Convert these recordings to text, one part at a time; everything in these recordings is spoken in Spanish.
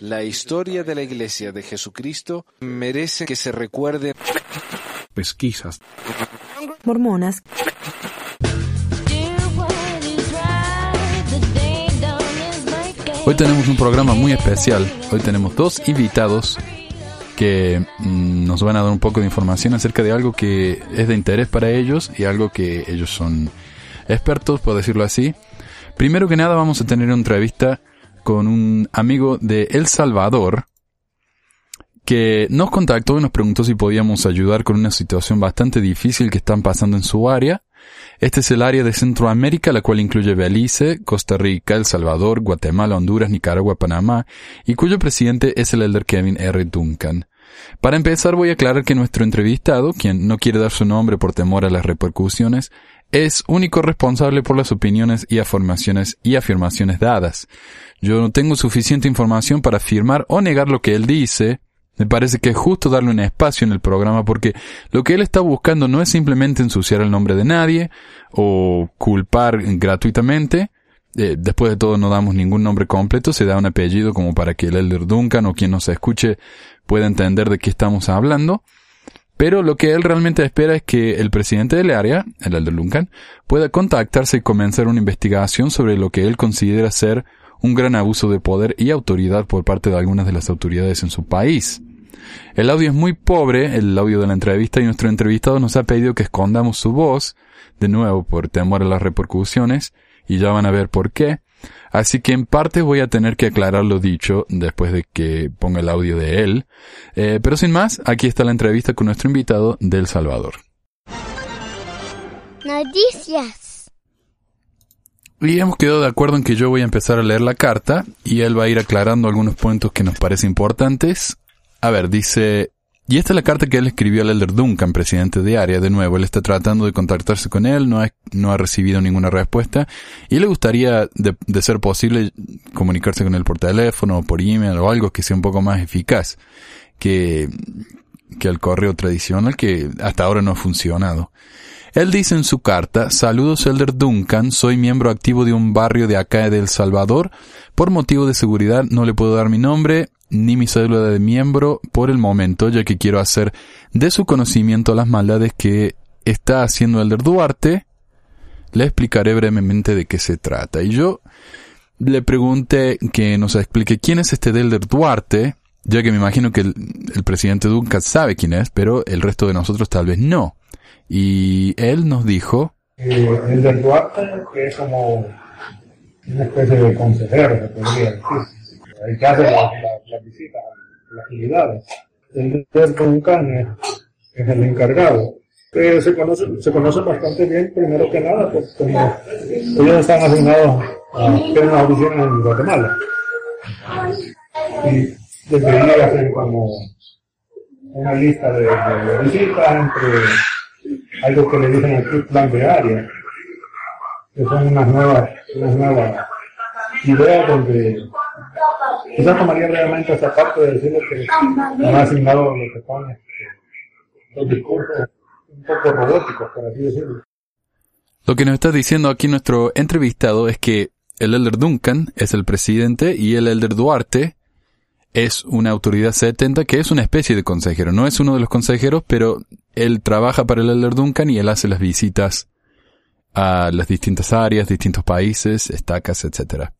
La historia de la Iglesia de Jesucristo merece que se recuerde. Pesquisas. Mormonas. Hoy tenemos un programa muy especial. Hoy tenemos dos invitados que mm, nos van a dar un poco de información acerca de algo que es de interés para ellos y algo que ellos son expertos, por decirlo así. Primero que nada vamos a tener una entrevista con un amigo de El Salvador que nos contactó y nos preguntó si podíamos ayudar con una situación bastante difícil que están pasando en su área. Este es el área de Centroamérica, la cual incluye Belice, Costa Rica, El Salvador, Guatemala, Honduras, Nicaragua, Panamá, y cuyo presidente es el elder Kevin R. Duncan. Para empezar voy a aclarar que nuestro entrevistado, quien no quiere dar su nombre por temor a las repercusiones, es único responsable por las opiniones y afirmaciones y afirmaciones dadas. Yo no tengo suficiente información para afirmar o negar lo que él dice, me parece que es justo darle un espacio en el programa porque lo que él está buscando no es simplemente ensuciar el nombre de nadie o culpar gratuitamente. Eh, después de todo no damos ningún nombre completo, se da un apellido como para que el Elder Duncan o quien nos escuche pueda entender de qué estamos hablando. Pero lo que él realmente espera es que el presidente del área, el Elder Duncan, pueda contactarse y comenzar una investigación sobre lo que él considera ser un gran abuso de poder y autoridad por parte de algunas de las autoridades en su país. El audio es muy pobre, el audio de la entrevista, y nuestro entrevistado nos ha pedido que escondamos su voz, de nuevo por temor a las repercusiones, y ya van a ver por qué. Así que en parte voy a tener que aclarar lo dicho después de que ponga el audio de él. Eh, pero sin más, aquí está la entrevista con nuestro invitado del Salvador. Noticias. Y hemos quedado de acuerdo en que yo voy a empezar a leer la carta y él va a ir aclarando algunos puntos que nos parecen importantes. A ver, dice, y esta es la carta que él escribió al Elder Duncan, presidente de área. De nuevo, él está tratando de contactarse con él, no ha, recibido ninguna respuesta y le gustaría, de, de ser posible, comunicarse con él por teléfono o por email o algo que sea un poco más eficaz que, que el correo tradicional que hasta ahora no ha funcionado. Él dice en su carta, saludos Elder Duncan, soy miembro activo de un barrio de acá de El Salvador. Por motivo de seguridad no le puedo dar mi nombre ni mi cédula de miembro por el momento, ya que quiero hacer de su conocimiento las maldades que está haciendo Elder Duarte. Le explicaré brevemente de qué se trata. Y yo le pregunté que nos explique quién es este Elder Duarte, ya que me imagino que el, presidente Duncan sabe quién es, pero el resto de nosotros tal vez no. Y él nos dijo... Eh, el del Duarte es como una especie de consejero, se podría decir. El que hace las la, la visitas, las actividades. El del Duncan es, el encargado. Eh, se, conoce, se conocen bastante bien, primero que nada, como ellos están asignados a tener una oficina en Guatemala. Y desde ahí hacen como una lista de, de visitas entre algo que le dicen aquí plan de área, que son unas nuevas, unas nuevas ideas donde quizás tomaría realmente esa parte de que han asignado lo que este, un poco. Lo que nos está diciendo aquí nuestro entrevistado es que el Elder Duncan es el presidente y el Elder Duarte es una autoridad 70 que es una especie de consejero. No es uno de los consejeros, pero él trabaja para el Elder Duncan y él hace las visitas a las distintas áreas, distintos países, estacas, etc.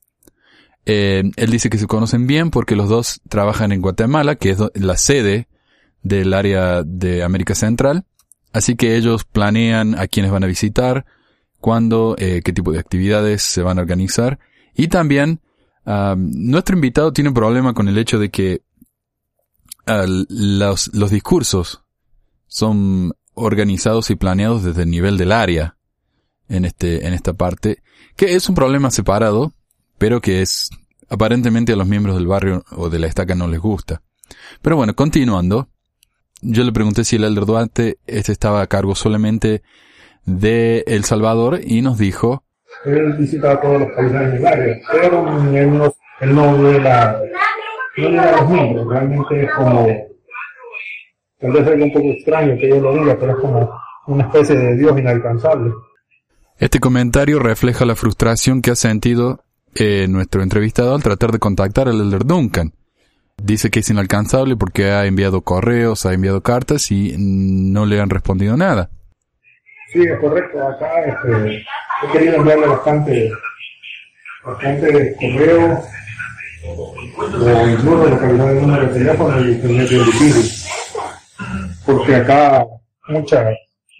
Eh, él dice que se conocen bien porque los dos trabajan en Guatemala, que es la sede del área de América Central. Así que ellos planean a quienes van a visitar, cuándo, eh, qué tipo de actividades se van a organizar. Y también nuestro invitado tiene un problema con el hecho de que los, los discursos son organizados y planeados desde el nivel del área en este, en esta parte, que es un problema separado, pero que es aparentemente a los miembros del barrio o de la estaca no les gusta. Pero bueno, continuando, yo le pregunté si el Elder Duarte este estaba a cargo solamente de El Salvador y nos dijo él visita todos los países en el área, pero él no, él no ve la, no ve a los miembros, realmente es como, tal vez algo un poco extraño que yo lo diga, pero es como una especie de Dios inalcanzable. Este comentario refleja la frustración que ha sentido eh, nuestro entrevistado al tratar de contactar al elder Duncan. Dice que es inalcanzable porque ha enviado correos, ha enviado cartas y no le han respondido nada. Sí, es correcto. Acá este, he querido enviarle bastante, bastante correo o incluso localizar el número de teléfono y tener que difícil. Porque acá muchas,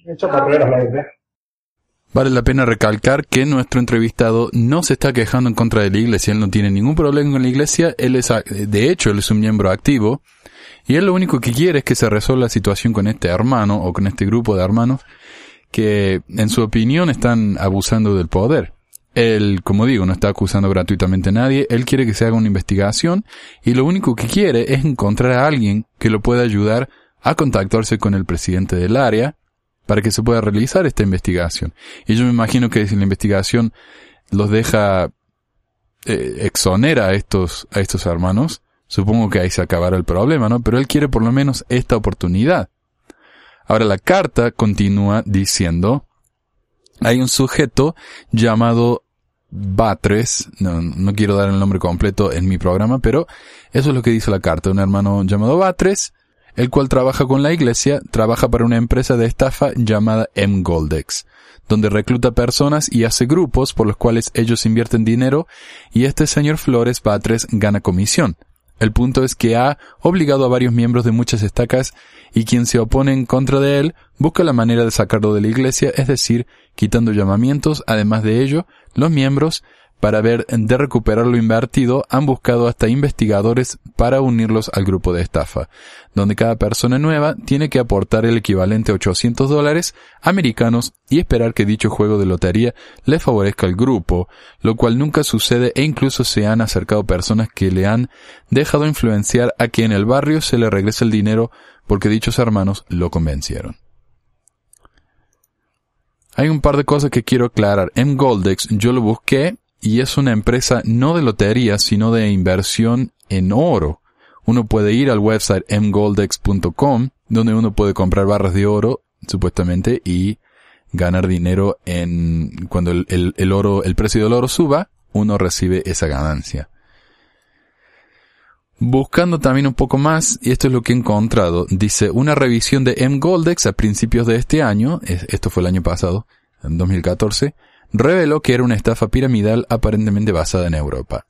muchas barreras, la verdad. Vale la pena recalcar que nuestro entrevistado no se está quejando en contra de la iglesia, él no tiene ningún problema con la iglesia, él es, de hecho, él es un miembro activo, y él lo único que quiere es que se resuelva la situación con este hermano o con este grupo de hermanos que, en su opinión, están abusando del poder. Él, como digo, no está acusando gratuitamente a nadie, él quiere que se haga una investigación y lo único que quiere es encontrar a alguien que lo pueda ayudar a contactarse con el presidente del área para que se pueda realizar esta investigación. Y yo me imagino que si la investigación los deja eh, exonera a estos, a estos hermanos, supongo que ahí se acabará el problema, ¿no? Pero él quiere por lo menos esta oportunidad. Ahora la carta continúa diciendo, hay un sujeto llamado Batres, no, no quiero dar el nombre completo en mi programa, pero eso es lo que dice la carta, un hermano llamado Batres, el cual trabaja con la iglesia, trabaja para una empresa de estafa llamada M Goldex, donde recluta personas y hace grupos por los cuales ellos invierten dinero y este señor Flores Batres gana comisión. El punto es que ha obligado a varios miembros de muchas estacas y quien se opone en contra de él busca la manera de sacarlo de la iglesia, es decir, quitando llamamientos. Además de ello, los miembros para ver de recuperar lo invertido, han buscado hasta investigadores para unirlos al grupo de estafa, donde cada persona nueva tiene que aportar el equivalente a 800 dólares americanos y esperar que dicho juego de lotería le favorezca al grupo, lo cual nunca sucede e incluso se han acercado personas que le han dejado influenciar a que en el barrio se le regrese el dinero porque dichos hermanos lo convencieron. Hay un par de cosas que quiero aclarar. En Goldex yo lo busqué y es una empresa no de lotería, sino de inversión en oro. Uno puede ir al website mgoldex.com, donde uno puede comprar barras de oro, supuestamente, y ganar dinero en, cuando el, oro, el precio del oro suba, uno recibe esa ganancia. Buscando también un poco más, y esto es lo que he encontrado, dice una revisión de mGoldex a principios de este año, esto fue el año pasado, en 2014, reveló que era una estafa piramidal aparentemente basada en Europa.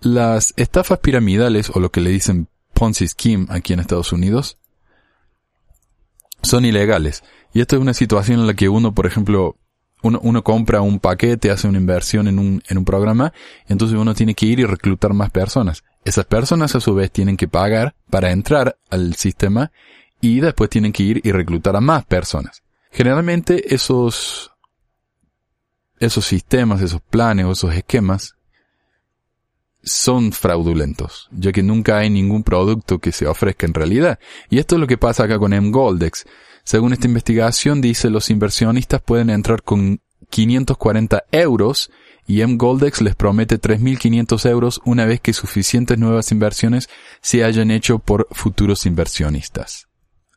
Las estafas piramidales, o lo que le dicen Ponzi Scheme aquí en Estados Unidos, son ilegales. Y esto es una situación en la que uno, por ejemplo, uno, compra un paquete, hace una inversión en un, en un programa, entonces uno tiene que ir y reclutar más personas. Esas personas a su vez tienen que pagar para entrar al sistema y después tienen que ir y reclutar a más personas. Generalmente esos esos sistemas, esos planes o esos esquemas son fraudulentos, ya que nunca hay ningún producto que se ofrezca en realidad. Y esto es lo que pasa acá con M-Goldex. Según esta investigación dice los inversionistas pueden entrar con 540 euros y M-Goldex les promete 3.500 euros una vez que suficientes nuevas inversiones se hayan hecho por futuros inversionistas.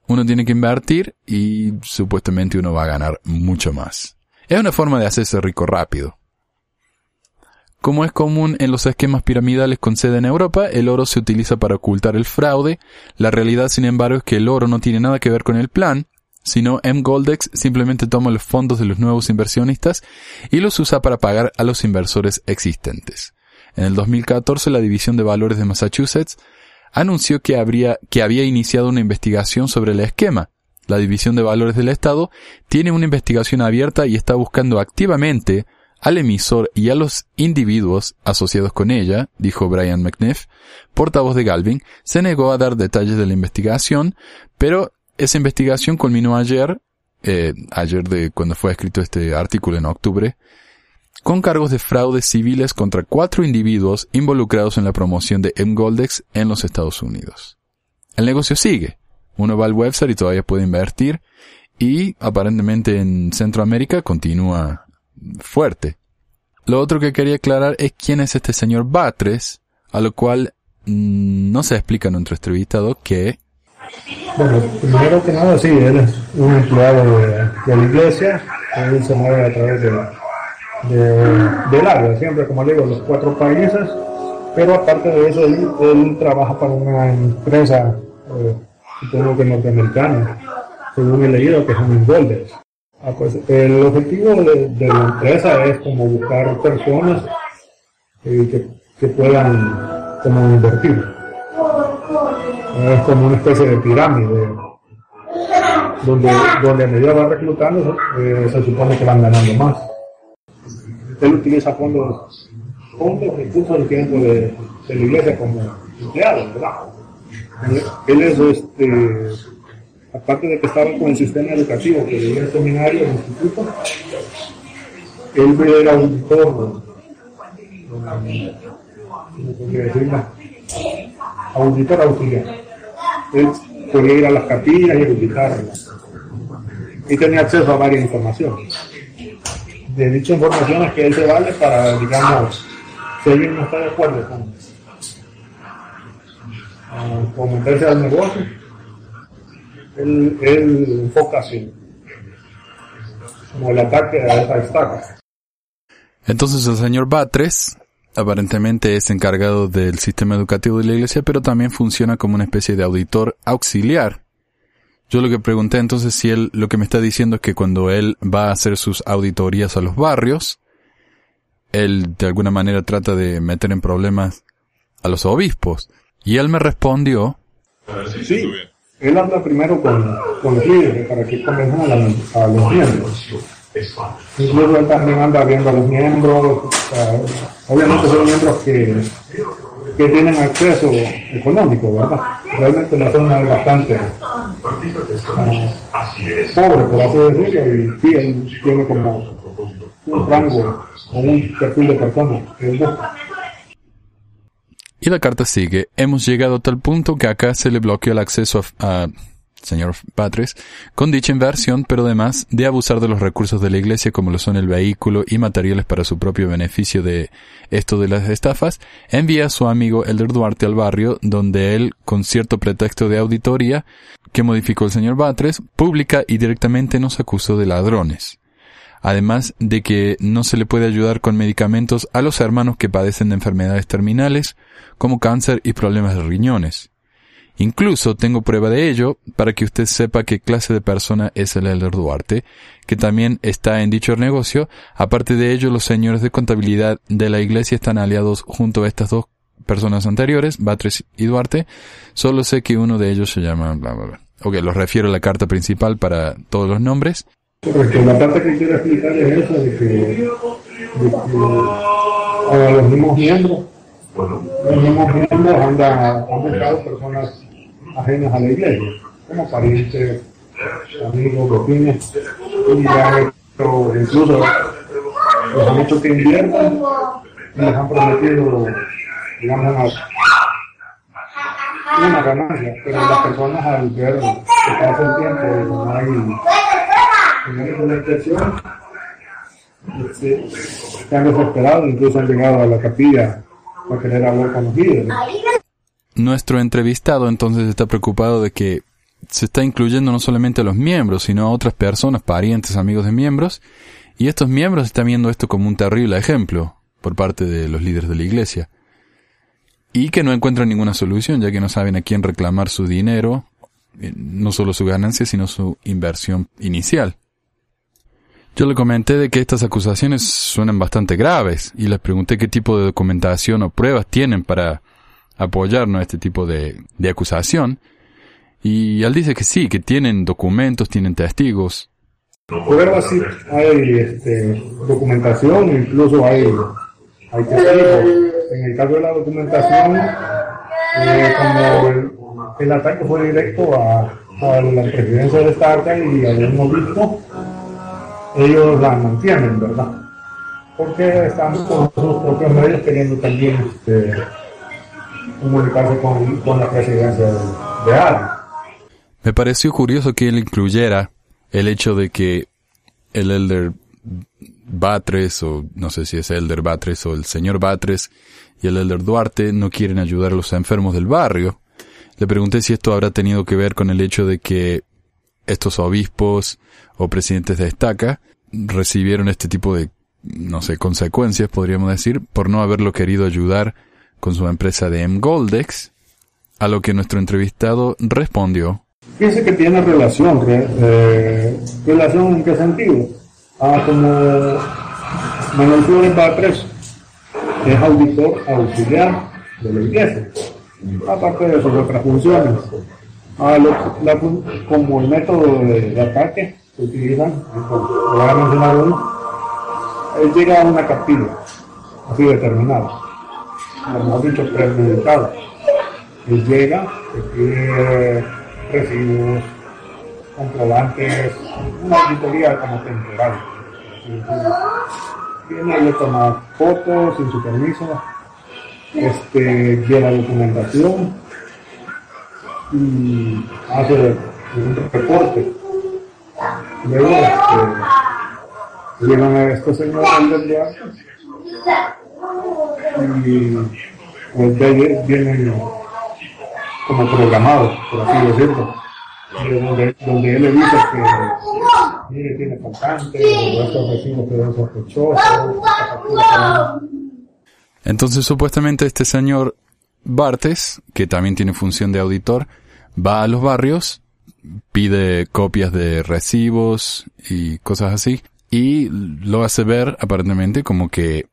Uno tiene que invertir y supuestamente uno va a ganar mucho más. Es una forma de hacerse rico rápido. Como es común en los esquemas piramidales con sede en Europa, el oro se utiliza para ocultar el fraude. La realidad, sin embargo, es que el oro no tiene nada que ver con el plan, sino M. Goldex simplemente toma los fondos de los nuevos inversionistas y los usa para pagar a los inversores existentes. En el 2014, la División de Valores de Massachusetts anunció que, que había iniciado una investigación sobre el esquema, la División de Valores del Estado tiene una investigación abierta y está buscando activamente al emisor y a los individuos asociados con ella, dijo Brian McNiff, portavoz de Galvin, se negó a dar detalles de la investigación, pero esa investigación culminó ayer, eh, ayer de cuando fue escrito este artículo en octubre, con cargos de fraude civiles contra cuatro individuos involucrados en la promoción de M-Goldex en los Estados Unidos. El negocio sigue, uno va al website y todavía puede invertir y aparentemente en Centroamérica continúa fuerte. Lo otro que quería aclarar es quién es este señor Batres, a lo cual mm, no se explica en nuestro entrevistado que... Bueno, primero que nada, sí, él es un empleado de, la iglesia, él se mueve a través de, del área, siempre como le digo, los cuatro países, pero aparte de eso, él, trabaja para una empresa, eh, supongo que norteamericana, según he leído, que son Golders. Ah, pues, el objetivo de, la empresa es como buscar personas eh, que, que, puedan como invertir. Es como una especie de pirámide donde, donde a medida va reclutando eh, se supone que van ganando más. Él utiliza fondos, fondos, recursos dentro de, de la iglesia como empleado, ¿verdad? Él es este aparte de que estaba con el sistema educativo, que veía el seminario, el instituto, él era auditor, auditor auxiliar. Él podía ir a las capillas y auditarlas. Y tenía acceso a varias informaciones. De dichas informaciones que él se vale para, digamos, si alguien no está de acuerdo con, meterse al negocio, él, enfoca así, como el ataque a esa estaca. Entonces el señor Batres aparentemente es encargado del sistema educativo de la iglesia, pero también funciona como una especie de auditor auxiliar. Yo lo que pregunté entonces si él lo que me está diciendo es que cuando él va a hacer sus auditorías a los barrios, él de alguna manera trata de meter en problemas a los obispos. Y él me respondió, sí, él habla primero con, con los líderes para que convenzan a, los miembros. Incluso él también anda viendo a los miembros, obviamente son miembros que, que tienen acceso económico, ¿verdad? Realmente la zona es bastante uh, pobre, por así decirlo, y él tiene como un rango o un perfil de personas que él busca. Y la carta sigue. Hemos llegado a tal punto que acá se le bloqueó el acceso a, señor Patres con dicha inversión, pero además de abusar de los recursos de la iglesia como lo son el vehículo y materiales para su propio beneficio de esto de las estafas, envía a su amigo Elder Duarte al barrio donde él, con cierto pretexto de auditoría que modificó el señor Batres, publica y directamente nos acusó de ladrones además de que no se le puede ayudar con medicamentos a los hermanos que padecen de enfermedades terminales, como cáncer y problemas de riñones. Incluso tengo prueba de ello para que usted sepa qué clase de persona es el Elder Duarte, que también está en dicho negocio. Aparte de ello, los señores de contabilidad de la iglesia están aliados junto a estas dos personas anteriores, Batres y Duarte. Solo sé que uno de ellos se llama bla bla bla. Ok, los refiero a la carta principal para todos los nombres. Porque la parte que quiero explicar es esa de que, de que a los mismos miembros, los mismos miembros han, han buscado personas ajenas a la iglesia, como parientes, amigos, vecinos, y han hecho, incluso les han hecho que inviertan y les han prometido, digamos, una, ganancia, pero las personas al ver que pasa el tiempo no hay incluso han llegado a la capilla para querer hablar con. Nuestro entrevistado entonces está preocupado de que se está incluyendo no solamente a los miembros, sino a otras personas, parientes, amigos de miembros, y estos miembros están viendo esto como un terrible ejemplo por parte de los líderes de la iglesia. Y que no encuentran ninguna solución, ya que no saben a quién reclamar su dinero, eh, no solo su ganancia, sino su inversión inicial. Yo le comenté de que estas acusaciones suenan bastante graves y les pregunté qué tipo de documentación o pruebas tienen para apoyarnos a este tipo de, de acusación. Y él dice que sí, que tienen documentos, tienen testigos. Pruebas sí, hay este, documentación, incluso hay, hay testigos. En el caso de la documentación, eh, como el, ataque fue directo a, a la presidencia de Estaca y habíamos visto ellos la mantienen, ¿verdad? Porque están con sus propios medios queriendo también este, comunicarse con, la presidencia de, de Me pareció curioso que él incluyera el hecho de que el elder Batres, o no sé si es elder Batres o el señor Batres y el elder Duarte no quieren ayudar a los enfermos del barrio. Le pregunté si esto habrá tenido que ver con el hecho de que estos obispos o presidentes de estaca recibieron este tipo de no sé, consecuencias, podríamos decir, por no haberlo querido ayudar con su empresa de M-Goldex, a lo que nuestro entrevistado respondió. Fíjense que tiene relación, eh, relación en qué sentido. Ah, como Manuel Flores Batres es auditor auxiliar de la iglesia, aparte de sus otras funciones. Ah, como el método de, ataque que utilizan, voy a mencionar uno, él llega a una capilla, así determinada, como dicho, premeditado. Él llega, pide recibos, comprobantes, una auditoría como temporal. Viene, le toma fotos sin su permiso, este, lleva documentación y hace un reporte. Luego este, llegan a estos señores del viaje y de ahí vienen como programados, por así decirlo. Donde, donde él dice que mire, tiene faltante, estos recibos que ven sospechosos, entonces supuestamente este señor Bartes, que también tiene función de auditor, va a los barrios, pide copias de recibos y cosas así, y lo hace ver aparentemente como que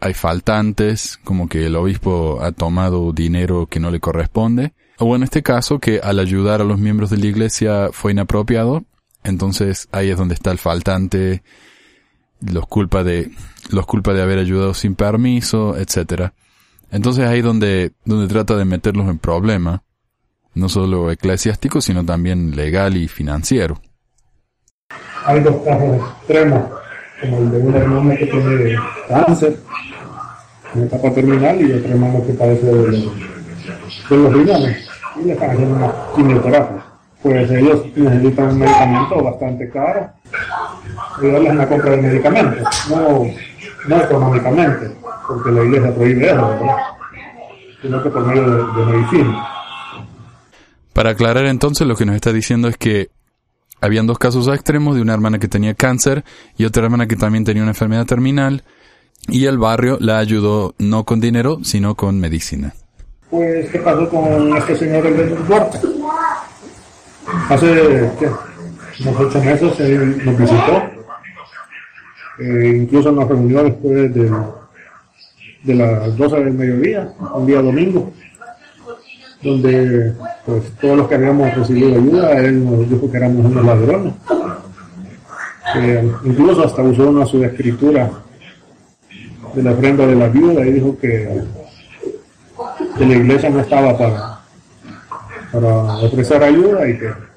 hay faltantes, como que el obispo ha tomado dinero que no le corresponde, o en este caso que al ayudar a los miembros de la iglesia fue inapropiado, entonces ahí es donde está el faltante, los culpa de, los culpa de haber ayudado sin permiso, etcétera. Entonces ahí donde, donde trata de meterlos en problema, no solo eclesiástico, sino también legal y financiero. Hay dos casos extremos, como el de un hermano que tiene cáncer en etapa terminal y otro hermano que padece de, los riñones y le están haciendo una quimioterapia. Pues ellos necesitan un medicamento bastante caro ayudarles en la compra de medicamentos, no, no económicamente, porque la iglesia prohíbe eso, sino que por medio de, medicina. Para aclarar entonces, lo que nos está diciendo es que habían dos casos extremos de una hermana que tenía cáncer y otra hermana que también tenía una enfermedad terminal y el barrio la ayudó no con dinero, sino con medicina. Pues, ¿qué pasó con este señor del Duarte? Hace, unos ocho meses él nos visitó eh, incluso nos reunió después de, de las 12 del mediodía, un día domingo, donde pues todos los que habíamos recibido ayuda, él nos dijo que éramos unos ladrones. incluso hasta usó una subescritura de la ofrenda de la viuda y dijo que, que la iglesia no estaba para, para ofrecer ayuda y que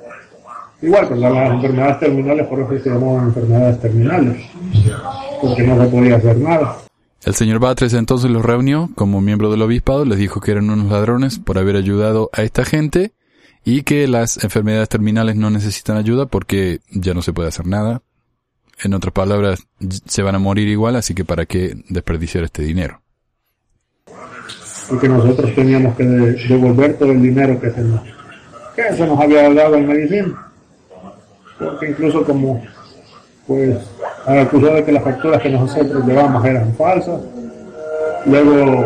Igual, pues las enfermedades terminales, por eso se llamaban enfermedades terminales, porque no se podía hacer nada. El señor Batres entonces los reunió como miembro del obispado, les dijo que eran unos ladrones por haber ayudado a esta gente y que las enfermedades terminales no necesitan ayuda porque ya no se puede hacer nada. En otras palabras, se van a morir igual, así que para qué desperdiciar este dinero. Y que nosotros teníamos que devolver todo el dinero que se nos, que se nos había dado en medicina porque incluso como pues acusó de que las facturas que nosotros llevamos eran falsas. Luego,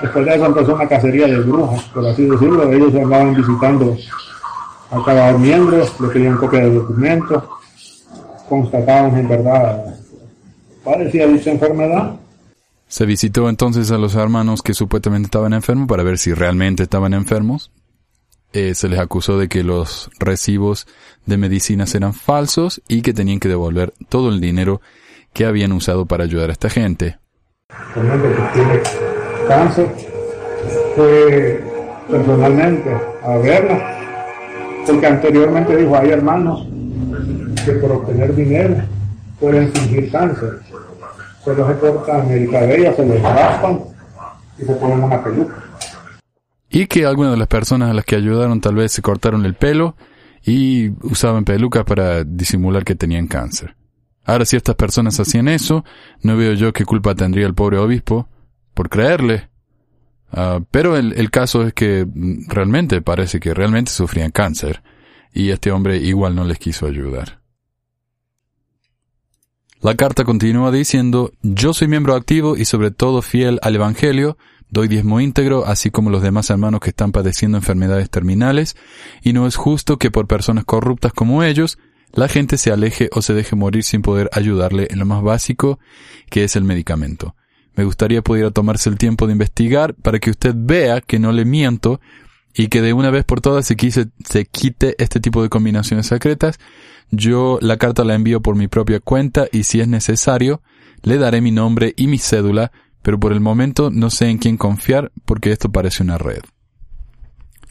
después de eso empezó una cacería de brujas, por así decirlo. Ellos andaban visitando a cada miembro, le pedían copia de documentos, constataban en verdad padecía dicha enfermedad. Se visitó entonces a los hermanos que supuestamente estaban enfermos para ver si realmente estaban enfermos eh, se les acusó de que los recibos de medicinas eran falsos y que tenían que devolver todo el dinero que habían usado para ayudar a esta gente. que tiene cáncer fue personalmente a verla, porque anteriormente dijo, hay hermanos que por obtener dinero pueden fingir cáncer. Se cortan el cabello, se les raspan y se ponen una peluca y que algunas de las personas a las que ayudaron tal vez se cortaron el pelo y usaban pelucas para disimular que tenían cáncer. Ahora si estas personas hacían eso, no veo yo qué culpa tendría el pobre obispo por creerle. Ah, pero el, el caso es que realmente parece que realmente sufrían cáncer y este hombre igual no les quiso ayudar. La carta continúa diciendo, yo soy miembro activo y sobre todo fiel al Evangelio, doy diezmo íntegro, así como los demás hermanos que están padeciendo enfermedades terminales, y no es justo que por personas corruptas como ellos, la gente se aleje o se deje morir sin poder ayudarle en lo más básico, que es el medicamento. Me gustaría pudiera tomarse el tiempo de investigar para que usted vea que no le miento y que de una vez por todas se, quite este tipo de combinaciones secretas. Yo la carta la envío por mi propia cuenta y si es necesario, le daré mi nombre y mi cédula, pero por el momento no sé en quién confiar porque esto parece una red.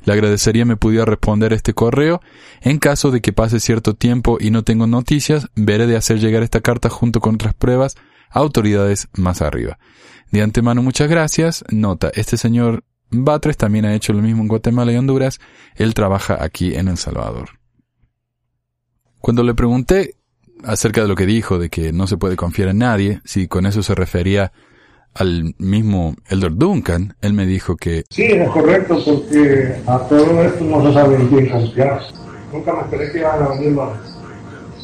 Le agradecería me pudiera responder este correo. En caso de que pase cierto tiempo y no tengo noticias, veré de hacer llegar esta carta junto con otras pruebas a autoridades más arriba. De antemano muchas gracias. Nota, este señor Batres también ha hecho lo mismo en Guatemala y Honduras. Él trabaja aquí en El Salvador. Cuando le pregunté acerca de lo que dijo, de que no se puede confiar en nadie, si con eso se refería al mismo Elder Duncan, él me dijo que... Sí, es correcto, porque a todo esto no se sabe en quién confiar. Nunca me esperé que iban a venir los,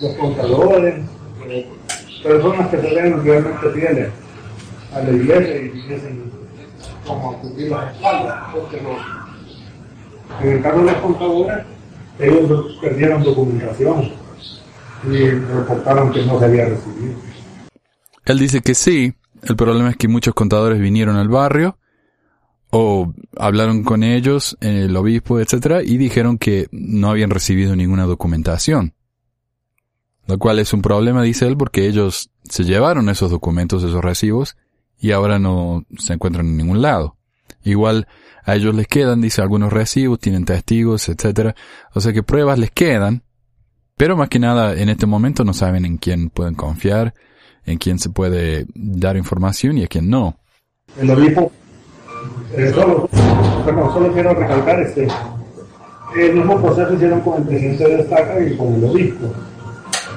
los contadores, personas que se ven realmente fieles a la iglesia y dicen como a cubrir las espaldas, porque no. En el caso de los contadores, ellos perdieron documentación y reportaron que no se había recibido. Él dice que sí, el problema es que muchos contadores vinieron al barrio o hablaron con ellos, el obispo, etcétera, y dijeron que no habían recibido ninguna documentación. Lo cual es un problema, dice él, porque ellos se llevaron esos documentos, esos recibos, y ahora no se encuentran en ningún lado. Igual a ellos les quedan, dice, algunos recibos, tienen testigos, etcétera. O sea que pruebas les quedan, pero más que nada en este momento no saben en quién pueden confiar, en quién se puede dar información y a quién no. El obispo, eh, solo, solo quiero recalcar este, el mismo proceso hicieron con el presidente de Estaca y con el obispo.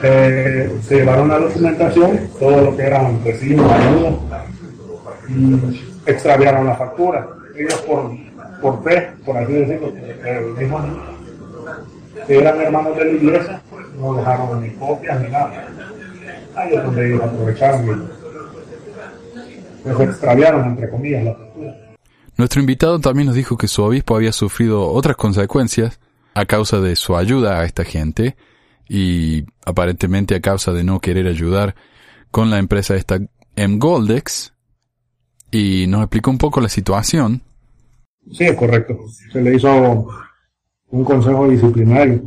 Eh, se llevaron la documentación, todo lo que eran recibos, ayuda, y extraviaron la factura. Ellos por, por fe, por así decirlo, el mismo, que eran hermanos de la iglesia, no dejaron ni copias ni nada ahí es donde ellos aprovecharon y pues extraviaron, entre comillas, la cultura. Nuestro invitado también nos dijo que su obispo había sufrido otras consecuencias a causa de su ayuda a esta gente y aparentemente a causa de no querer ayudar con la empresa esta M Goldex y nos explicó un poco la situación. Sí, es correcto. Se le hizo un consejo disciplinario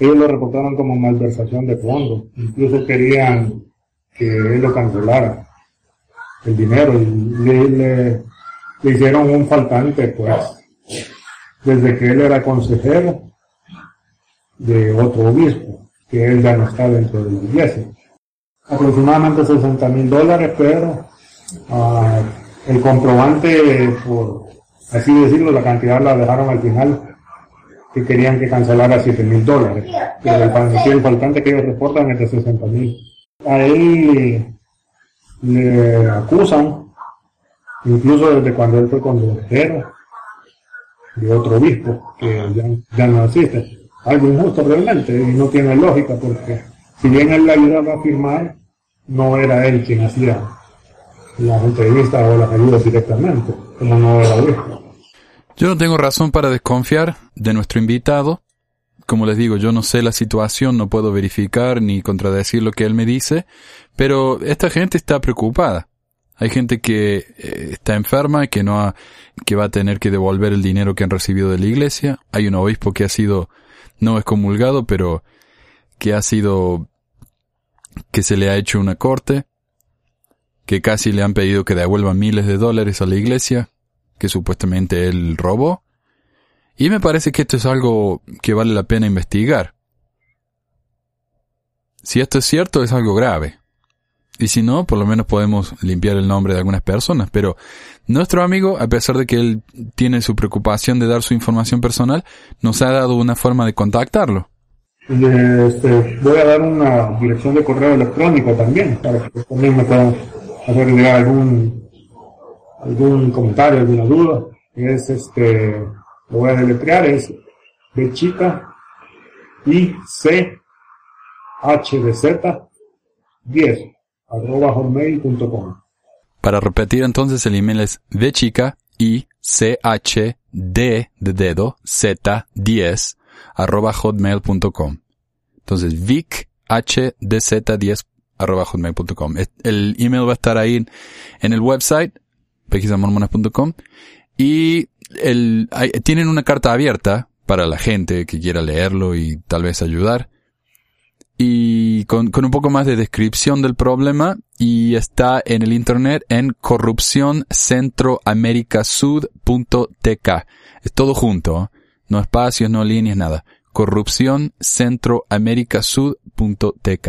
ellos lo reportaron como malversación de fondos. Incluso querían que él lo cancelara el dinero y le, hicieron un faltante, pues, desde que él era consejero de otro obispo, que él ya no está dentro de la iglesia. Aproximadamente 60 mil dólares, pero ah, el comprobante, por así decirlo, la cantidad la dejaron al final que querían que cancelara 7 mil dólares. Pero el, faltante que ellos reportan es de 60 mil. A él le acusan, incluso desde cuando él fue consejero de otro obispo, que ya, ya no existe. Algo injusto realmente y no tiene lógica porque si bien él le ayudaba a firmar, no era él quien hacía las entrevistas o las ayudas directamente, como no era obispo. Yo no tengo razón para desconfiar de nuestro invitado. Como les digo, yo no sé la situación, no puedo verificar ni contradecir lo que él me dice, pero esta gente está preocupada. Hay gente que eh, está enferma, que no ha, que va a tener que devolver el dinero que han recibido de la iglesia. Hay un obispo que ha sido, no excomulgado, pero que ha sido, que se le ha hecho una corte, que casi le han pedido que devuelva miles de dólares a la iglesia, que supuestamente él robó. Y me parece que esto es algo que vale la pena investigar. Si esto es cierto, es algo grave. Y si no, por lo menos podemos limpiar el nombre de algunas personas. Pero nuestro amigo, a pesar de que él tiene su preocupación de dar su información personal, nos ha dado una forma de contactarlo. Este, voy a dar una dirección de correo electrónico también, para que también me puedan algún algún comentario, alguna duda, es este, lo voy a deletrear, es de chica I C H de Z 10 arroba hotmail.com. Para repetir entonces el email es de chica y c h d de dedo z 10 arroba hotmail.com. Entonces vic h d z 10 arroba hotmail.com. El email va a estar ahí en el website y el, tienen una carta abierta para la gente que quiera leerlo y tal vez ayudar. Y con, con un poco más de descripción del problema y está en el internet en corrupcioncentroamericasud.tk. Es todo junto, ¿eh? no espacios, no líneas, nada. corrupcioncentroamericasud.tk.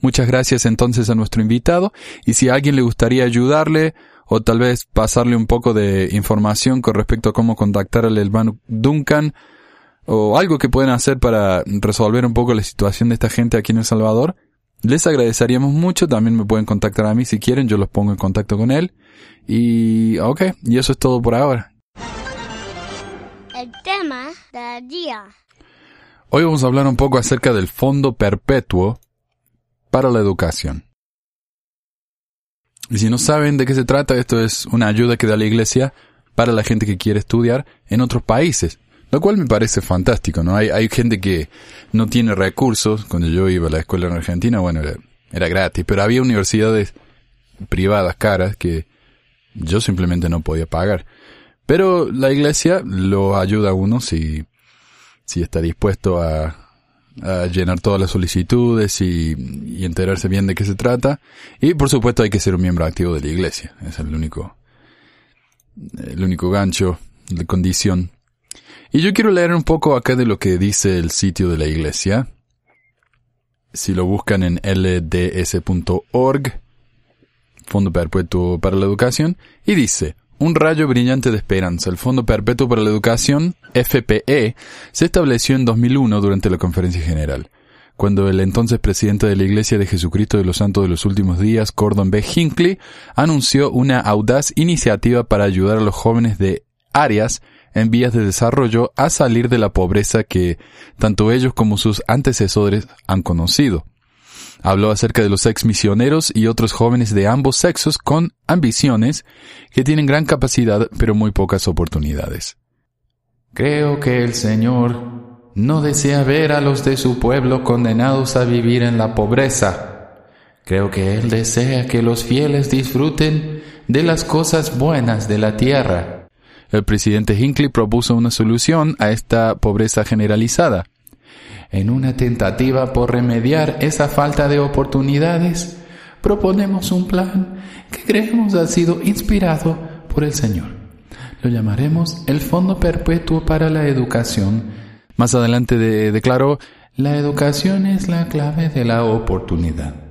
Muchas gracias entonces a nuestro invitado y si a alguien le gustaría ayudarle o tal vez pasarle un poco de información con respecto a cómo contactar al hermano Duncan o algo que pueden hacer para resolver un poco la situación de esta gente aquí en El Salvador, les agradeceríamos mucho. También me pueden contactar a mí si quieren, yo los pongo en contacto con él. Y ok, y eso es todo por ahora. El tema del día. Hoy vamos a hablar un poco acerca del Fondo Perpetuo para la Educación. Y si no saben de qué se trata, esto es una ayuda que da la Iglesia para la gente que quiere estudiar en otros países. Lo cual me parece fantástico, ¿no? Hay, hay gente que no tiene recursos. Cuando yo iba a la escuela en Argentina, bueno, era, era gratis, pero había universidades privadas caras que yo simplemente no podía pagar. Pero la iglesia lo ayuda a uno si, si está dispuesto a, a llenar todas las solicitudes y, enterarse bien de qué se trata. Y por supuesto hay que ser un miembro activo de la iglesia. Es el único, el único gancho, de condición. Y yo quiero leer un poco acá de lo que dice el sitio de la iglesia. Si lo buscan en lds.org, Fondo Perpetuo para la Educación, y dice, un rayo brillante de esperanza. El Fondo Perpetuo para la Educación, FPE, se estableció en 2001 durante la Conferencia General, cuando el entonces presidente de la Iglesia de Jesucristo de los Santos de los Últimos Días, Gordon B. Hinckley, anunció una audaz iniciativa para ayudar a los jóvenes de áreas en vías de desarrollo a salir de la pobreza que tanto ellos como sus antecesores han conocido. Habló acerca de los ex misioneros y otros jóvenes de ambos sexos con ambiciones que tienen gran capacidad pero muy pocas oportunidades. Creo que el Señor no desea ver a los de su pueblo condenados a vivir en la pobreza. Creo que Él desea que los fieles disfruten de las cosas buenas de la tierra. El presidente Hinckley propuso una solución a esta pobreza generalizada en una tentativa por remediar esa falta de oportunidades, proponemos un plan que creemos ha sido inspirado por el Señor. Lo llamaremos el Fondo Perpetuo para la Educación. Más adelante declaró, la educación es la clave de la oportunidad.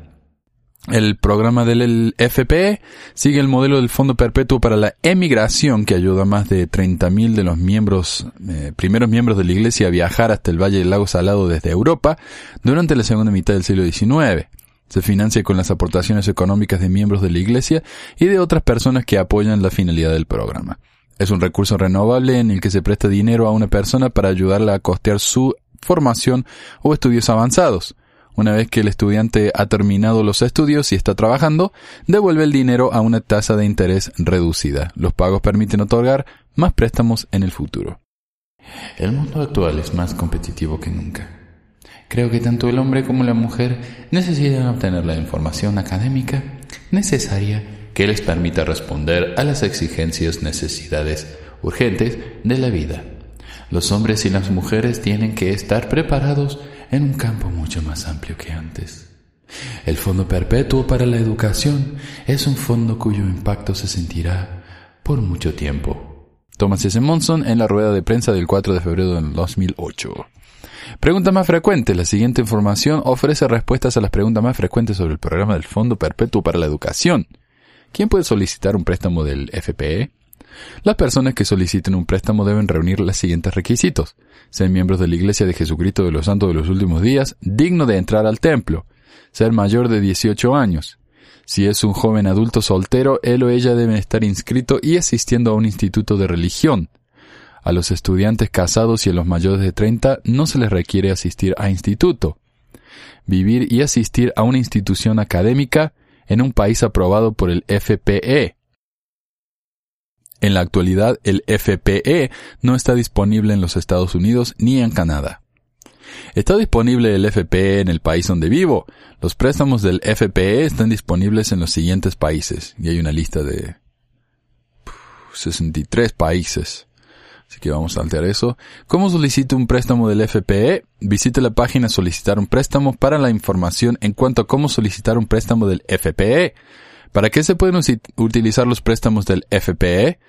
El programa del FPE sigue el modelo del Fondo Perpetuo para la Emigración que ayuda a más de 30.000 de los miembros, eh, primeros miembros de la Iglesia a viajar hasta el Valle del Lago Salado desde Europa durante la segunda mitad del siglo XIX. Se financia con las aportaciones económicas de miembros de la Iglesia y de otras personas que apoyan la finalidad del programa. Es un recurso renovable en el que se presta dinero a una persona para ayudarla a costear su formación o estudios avanzados. Una vez que el estudiante ha terminado los estudios y está trabajando, devuelve el dinero a una tasa de interés reducida. Los pagos permiten otorgar más préstamos en el futuro. El mundo actual es más competitivo que nunca. Creo que tanto el hombre como la mujer necesitan obtener la información académica necesaria que les permita responder a las exigencias, necesidades urgentes de la vida. Los hombres y las mujeres tienen que estar preparados en un campo mucho más amplio que antes. El Fondo Perpetuo para la Educación es un fondo cuyo impacto se sentirá por mucho tiempo. Thomas S. Monson en la rueda de prensa del 4 de febrero del 2008. Pregunta más frecuente. La siguiente información ofrece respuestas a las preguntas más frecuentes sobre el programa del Fondo Perpetuo para la Educación. ¿Quién puede solicitar un préstamo del FPE? Las personas que soliciten un préstamo deben reunir los siguientes requisitos. Ser miembros de la Iglesia de Jesucristo de los Santos de los Últimos Días, digno de entrar al templo. Ser mayor de 18 años. Si es un joven adulto soltero, él o ella debe estar inscrito y asistiendo a un instituto de religión. A los estudiantes casados y a los mayores de 30 no se les requiere asistir a instituto. Vivir y asistir a una institución académica en un país aprobado por el FPE. En la actualidad, el FPE no está disponible en los Estados Unidos ni en Canadá. Está disponible el FPE en el país donde vivo. Los préstamos del FPE están disponibles en los siguientes países. Y hay una lista de 63 países. Así que vamos a alterar eso. ¿Cómo solicito un préstamo del FPE? Visite la página Solicitar un préstamo para la información en cuanto a cómo solicitar un préstamo del FPE. ¿Para qué se pueden utilizar los préstamos del FPE?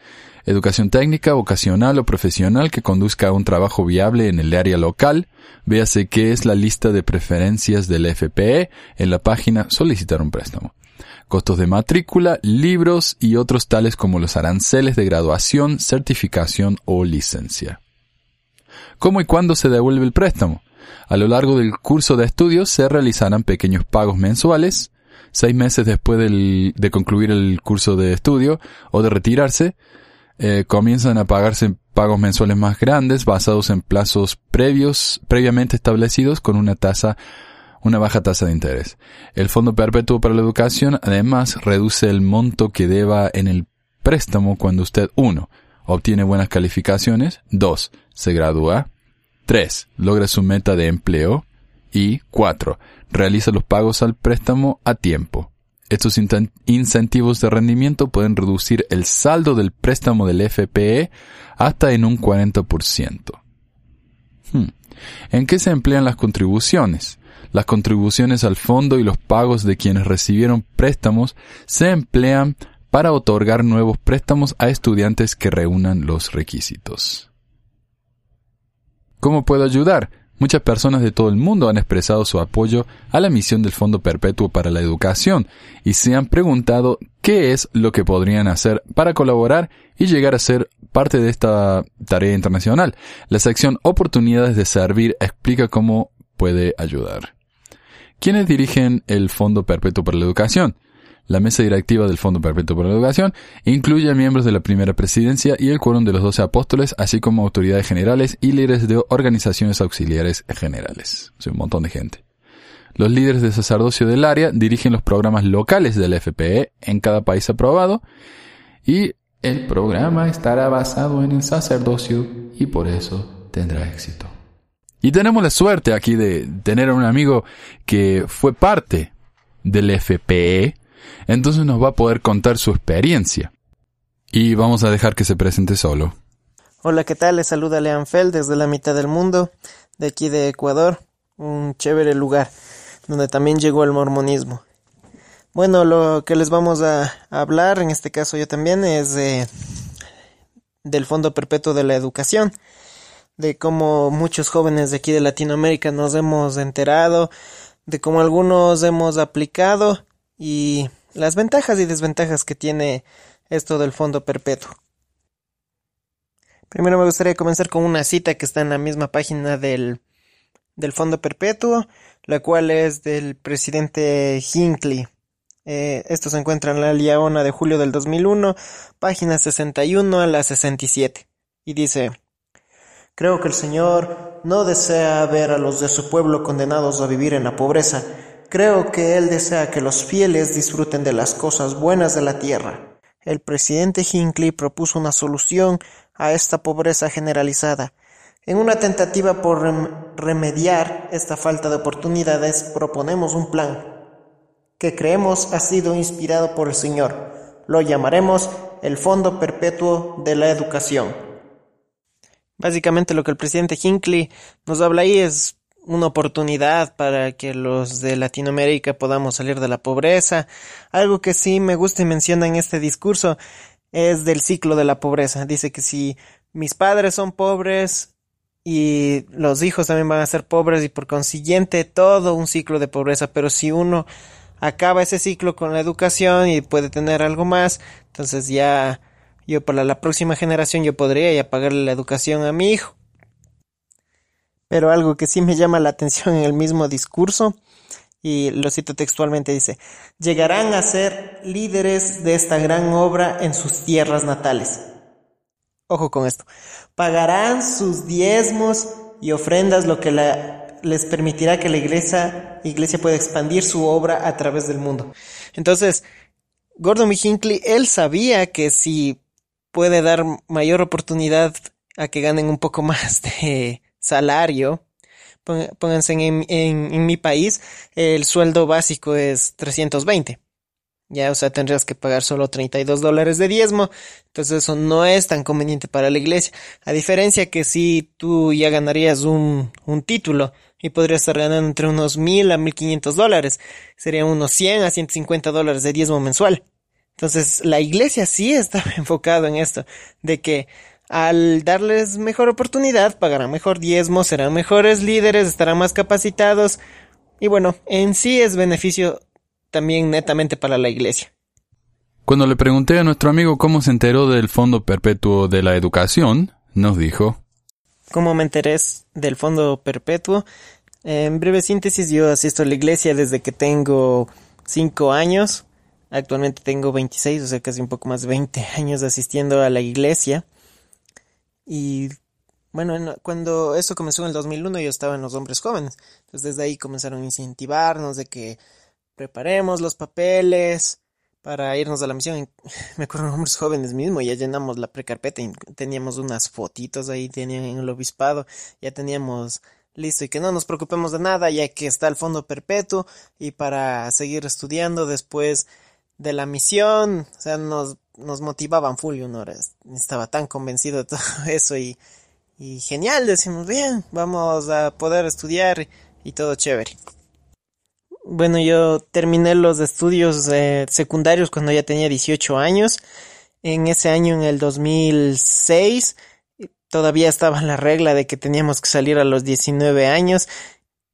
Educación técnica, vocacional o profesional que conduzca a un trabajo viable en el área local. Véase qué es la lista de preferencias del FPE en la página Solicitar un préstamo costos de matrícula, libros y otros tales como los aranceles de graduación, certificación o licencia. ¿Cómo y cuándo se devuelve el préstamo? A lo largo del curso de estudios se realizarán pequeños pagos mensuales. Seis meses después de concluir el curso de estudio o de retirarse, eh, comienzan a pagarse pagos mensuales más grandes basados en plazos previos, previamente establecidos con una tasa una baja tasa de interés. El Fondo Perpetuo para la Educación además reduce el monto que deba en el préstamo cuando usted 1. obtiene buenas calificaciones, 2. se gradúa, 3. logra su meta de empleo y 4. realiza los pagos al préstamo a tiempo. Estos incentivos de rendimiento pueden reducir el saldo del préstamo del FPE hasta en un 40%. Hmm. ¿En qué se emplean las contribuciones? Las contribuciones al fondo y los pagos de quienes recibieron préstamos se emplean para otorgar nuevos préstamos a estudiantes que reúnan los requisitos. ¿Cómo puedo ayudar? Muchas personas de todo el mundo han expresado su apoyo a la misión del Fondo Perpetuo para la Educación y se han preguntado qué es lo que podrían hacer para colaborar y llegar a ser parte de esta tarea internacional. La sección Oportunidades de Servir explica cómo puede ayudar. ¿Quiénes dirigen el Fondo Perpetuo para la Educación? La mesa directiva del Fondo Perpetuo para la Educación incluye a miembros de la primera presidencia y el quórum de los doce apóstoles, así como autoridades generales y líderes de organizaciones auxiliares generales. Es un montón de gente. Los líderes de sacerdocio del área dirigen los programas locales del FPE en cada país aprobado y el programa estará basado en el sacerdocio y por eso tendrá éxito. Y tenemos la suerte aquí de tener a un amigo que fue parte del FPE, entonces nos va a poder contar su experiencia. Y vamos a dejar que se presente solo. Hola, ¿qué tal? Les saluda Lean Feld desde la mitad del mundo, de aquí de Ecuador, un chévere lugar donde también llegó el mormonismo. Bueno, lo que les vamos a hablar, en este caso yo también, es del Fondo Perpetuo de la Educación de cómo muchos jóvenes de aquí de Latinoamérica nos hemos enterado, de cómo algunos hemos aplicado y las ventajas y desventajas que tiene esto del fondo perpetuo. Primero me gustaría comenzar con una cita que está en la misma página del, del fondo perpetuo, la cual es del presidente Hinckley. Eh, esto se encuentra en la Liaona de julio del 2001, página 61 a la 67. Y dice, Creo que el Señor no desea ver a los de su pueblo condenados a vivir en la pobreza. Creo que Él desea que los fieles disfruten de las cosas buenas de la tierra. El presidente Hinckley propuso una solución a esta pobreza generalizada. En una tentativa por remediar esta falta de oportunidades, proponemos un plan que creemos ha sido inspirado por el Señor. Lo llamaremos el Fondo Perpetuo de la Educación. Básicamente lo que el presidente Hinckley nos habla ahí es una oportunidad para que los de Latinoamérica podamos salir de la pobreza. Algo que sí me gusta y menciona en este discurso es del ciclo de la pobreza. Dice que si mis padres son pobres y los hijos también van a ser pobres y por consiguiente todo un ciclo de pobreza, pero si uno acaba ese ciclo con la educación y puede tener algo más, entonces ya yo para la próxima generación yo podría ya pagarle la educación a mi hijo. Pero algo que sí me llama la atención en el mismo discurso, y lo cito textualmente, dice, llegarán a ser líderes de esta gran obra en sus tierras natales. Ojo con esto. Pagarán sus diezmos y ofrendas lo que, les permitirá que la iglesia, iglesia pueda expandir su obra a través del mundo. Entonces, Gordon B. Hinckley, él sabía que si puede dar mayor oportunidad a que ganen un poco más de salario, pónganse en, en, mi país, el sueldo básico es 320. Ya, o sea, tendrías que pagar solo 32 dólares de diezmo. Entonces eso no es tan conveniente para la iglesia. A diferencia que si tú ya ganarías un, un título y podrías estar ganando entre unos mil a 1500 dólares. Serían unos 100 a 150 dólares de diezmo mensual. Entonces la iglesia sí está enfocada en esto. De que al darles mejor oportunidad, pagarán mejor diezmo, serán mejores líderes, estarán más capacitados. Y bueno, en sí es beneficio también netamente para la iglesia. Cuando le pregunté a nuestro amigo cómo se enteró del Fondo Perpetuo de la Educación, nos dijo, ¿Cómo me enteré del Fondo Perpetuo? En breve síntesis, yo asisto a la iglesia desde que tengo 5 años. Actualmente tengo 26, o sea, casi un poco más de 20 años asistiendo a la iglesia. Y bueno, cuando eso comenzó en el 2001 yo estaba en los hombres jóvenes. Entonces desde ahí comenzaron a incentivarnos de que preparemos los papeles para irnos a la misión. Me acuerdo en hombres jóvenes mismo, ya llenamos la precarpeta y teníamos unas fotitos ahí tenían en el obispado, ya teníamos listo y que no nos preocupemos de nada ya que está el fondo perpetuo y para seguir estudiando después de la misión, o sea, nos, nos motivaban full y uno estaba tan convencido de todo eso y, y genial, decimos, bien, vamos a poder estudiar y todo chévere. Bueno, yo terminé los estudios eh, secundarios cuando ya tenía 18 años. En ese año, en el 2006, todavía estaba la regla de que teníamos que salir a los 19 años.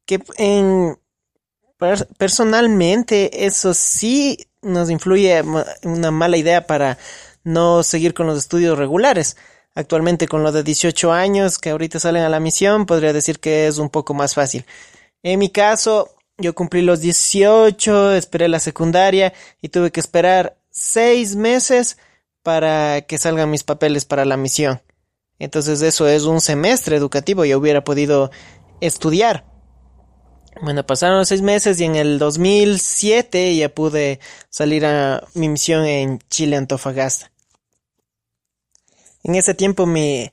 Que en personalmente eso sí nos influye una mala idea para no seguir con los estudios regulares. Actualmente con los de 18 años que ahorita salen a la misión, podría decir que es un poco más fácil. En mi caso, yo cumplí los 18, esperé la secundaria y tuve que esperar seis meses para que salgan mis papeles para la misión. Entonces eso es un semestre educativo, y hubiera podido estudiar. Bueno, pasaron los seis meses y en el 2007 ya pude salir a mi misión en Chile, Antofagasta. En ese tiempo mi,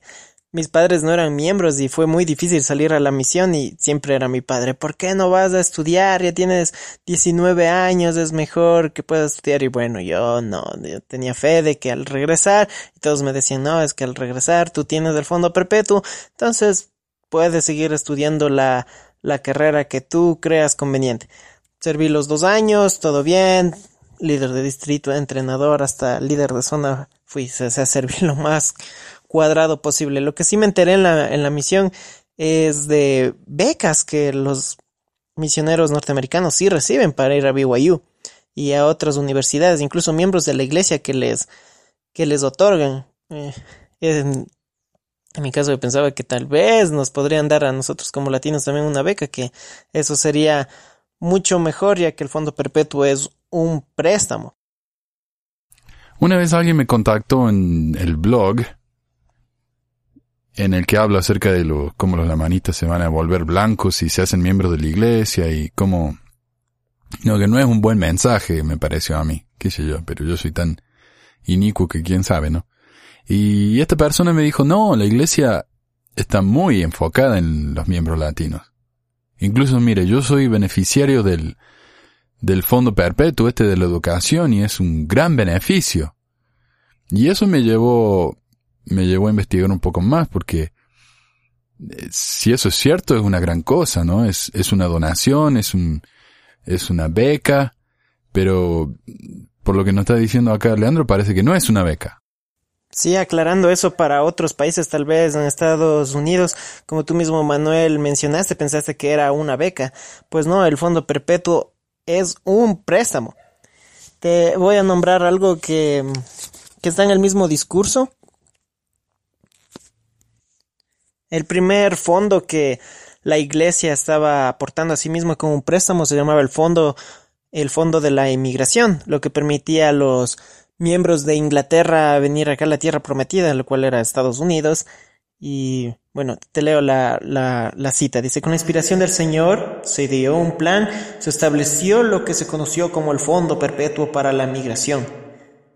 mis padres no eran miembros y fue muy difícil salir a la misión y siempre era mi padre, ¿por qué no vas a estudiar? Ya tienes 19 años, es mejor que puedas estudiar. Y bueno, yo no, yo tenía fe de que al regresar, y todos me decían, no, es que al regresar tú tienes el fondo perpetuo, entonces puedes seguir estudiando la, la carrera que tú creas conveniente. Serví los dos años, todo bien, líder de distrito, entrenador, hasta líder de zona, fui, a servir lo más cuadrado posible. Lo que sí me enteré en la, en la misión es de becas que los misioneros norteamericanos sí reciben para ir a BYU y a otras universidades, incluso miembros de la iglesia que les, que les otorgan. Eh, en, mi caso yo pensaba que tal vez nos podrían dar a nosotros como latinos también una beca, que eso sería mucho mejor ya que el fondo perpetuo es un préstamo. Una vez alguien me contactó en el blog en el que habla acerca de lo, cómo los lamanitas se van a volver blancos y se hacen miembros de la iglesia y cómo... No, que no es un buen mensaje, me pareció a mí, qué sé yo, pero yo soy tan inicuo que quién sabe, ¿no? Y esta persona me dijo, no, la iglesia está muy enfocada en los miembros latinos. Incluso, mire, yo soy beneficiario del, del fondo perpetuo este de la educación y es un gran beneficio. Y eso me llevó me llevó a investigar un poco más porque eh, si eso es cierto es una gran cosa, ¿no? Es, es una donación, es un, es una beca, pero por lo que nos está diciendo acá Leandro parece que no es una beca. Sí, aclarando eso para otros países, tal vez en Estados Unidos, como tú mismo Manuel mencionaste, pensaste que era una beca. Pues no, el Fondo Perpetuo es un préstamo. Te voy a nombrar algo que, que está en el mismo discurso El primer fondo que la iglesia estaba aportando a sí misma como un préstamo se llamaba el fondo, el fondo de la inmigración, lo que permitía a los miembros de Inglaterra venir acá a la tierra prometida, lo cual era Estados Unidos, Y bueno, te leo la, la, la, cita. Dice, con la inspiración del Señor se dio un plan, se estableció lo que se conoció como el Fondo Perpetuo para la Migración.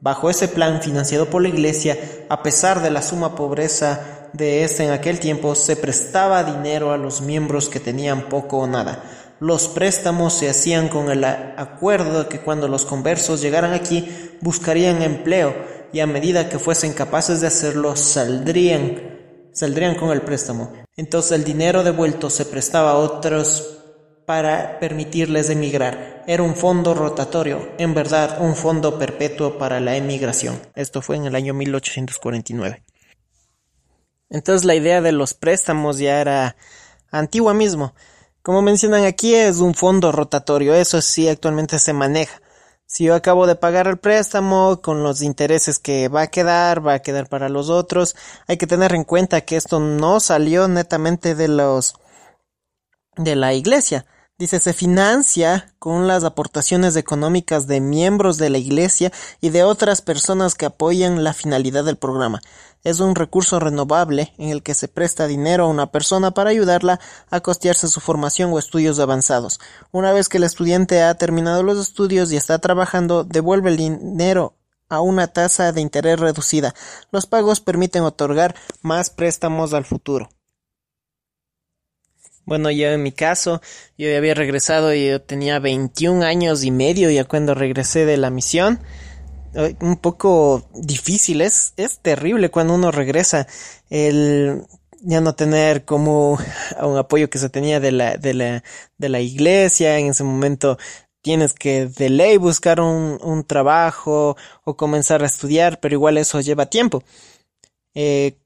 Bajo ese plan financiado por la Iglesia, a pesar de la suma pobreza de este en aquel tiempo, se prestaba dinero a los miembros que tenían poco o nada. Los préstamos se hacían con el acuerdo de que cuando los conversos llegaran aquí buscarían empleo y a medida que fuesen capaces de hacerlo saldrían saldrían con el préstamo. Entonces el dinero devuelto se prestaba a otros para permitirles emigrar. Era un fondo rotatorio, en verdad un fondo perpetuo para la emigración. Esto fue en el año 1849. Entonces la idea de los préstamos ya era antigua mismo. Como mencionan aquí, es un fondo rotatorio, eso sí actualmente se maneja. Si yo acabo de pagar el préstamo con los intereses que va a quedar, va a quedar para los otros. Hay que tener en cuenta que esto no salió netamente de los de la iglesia. Dice, se financia con las aportaciones económicas de miembros de la iglesia y de otras personas que apoyan la finalidad del programa es un recurso renovable en el que se presta dinero a una persona para ayudarla a costearse su formación o estudios avanzados. Una vez que el estudiante ha terminado los estudios y está trabajando, devuelve el dinero a una tasa de interés reducida. Los pagos permiten otorgar más préstamos al futuro. Bueno, yo en mi caso, yo ya había regresado y yo tenía 21 años y medio ya cuando regresé de la misión un poco difícil, es, es terrible cuando uno regresa el ya no tener como un apoyo que se tenía de la, de la, de la iglesia, en ese momento tienes que de ley buscar un, un trabajo o comenzar a estudiar, pero igual eso lleva tiempo. Eh,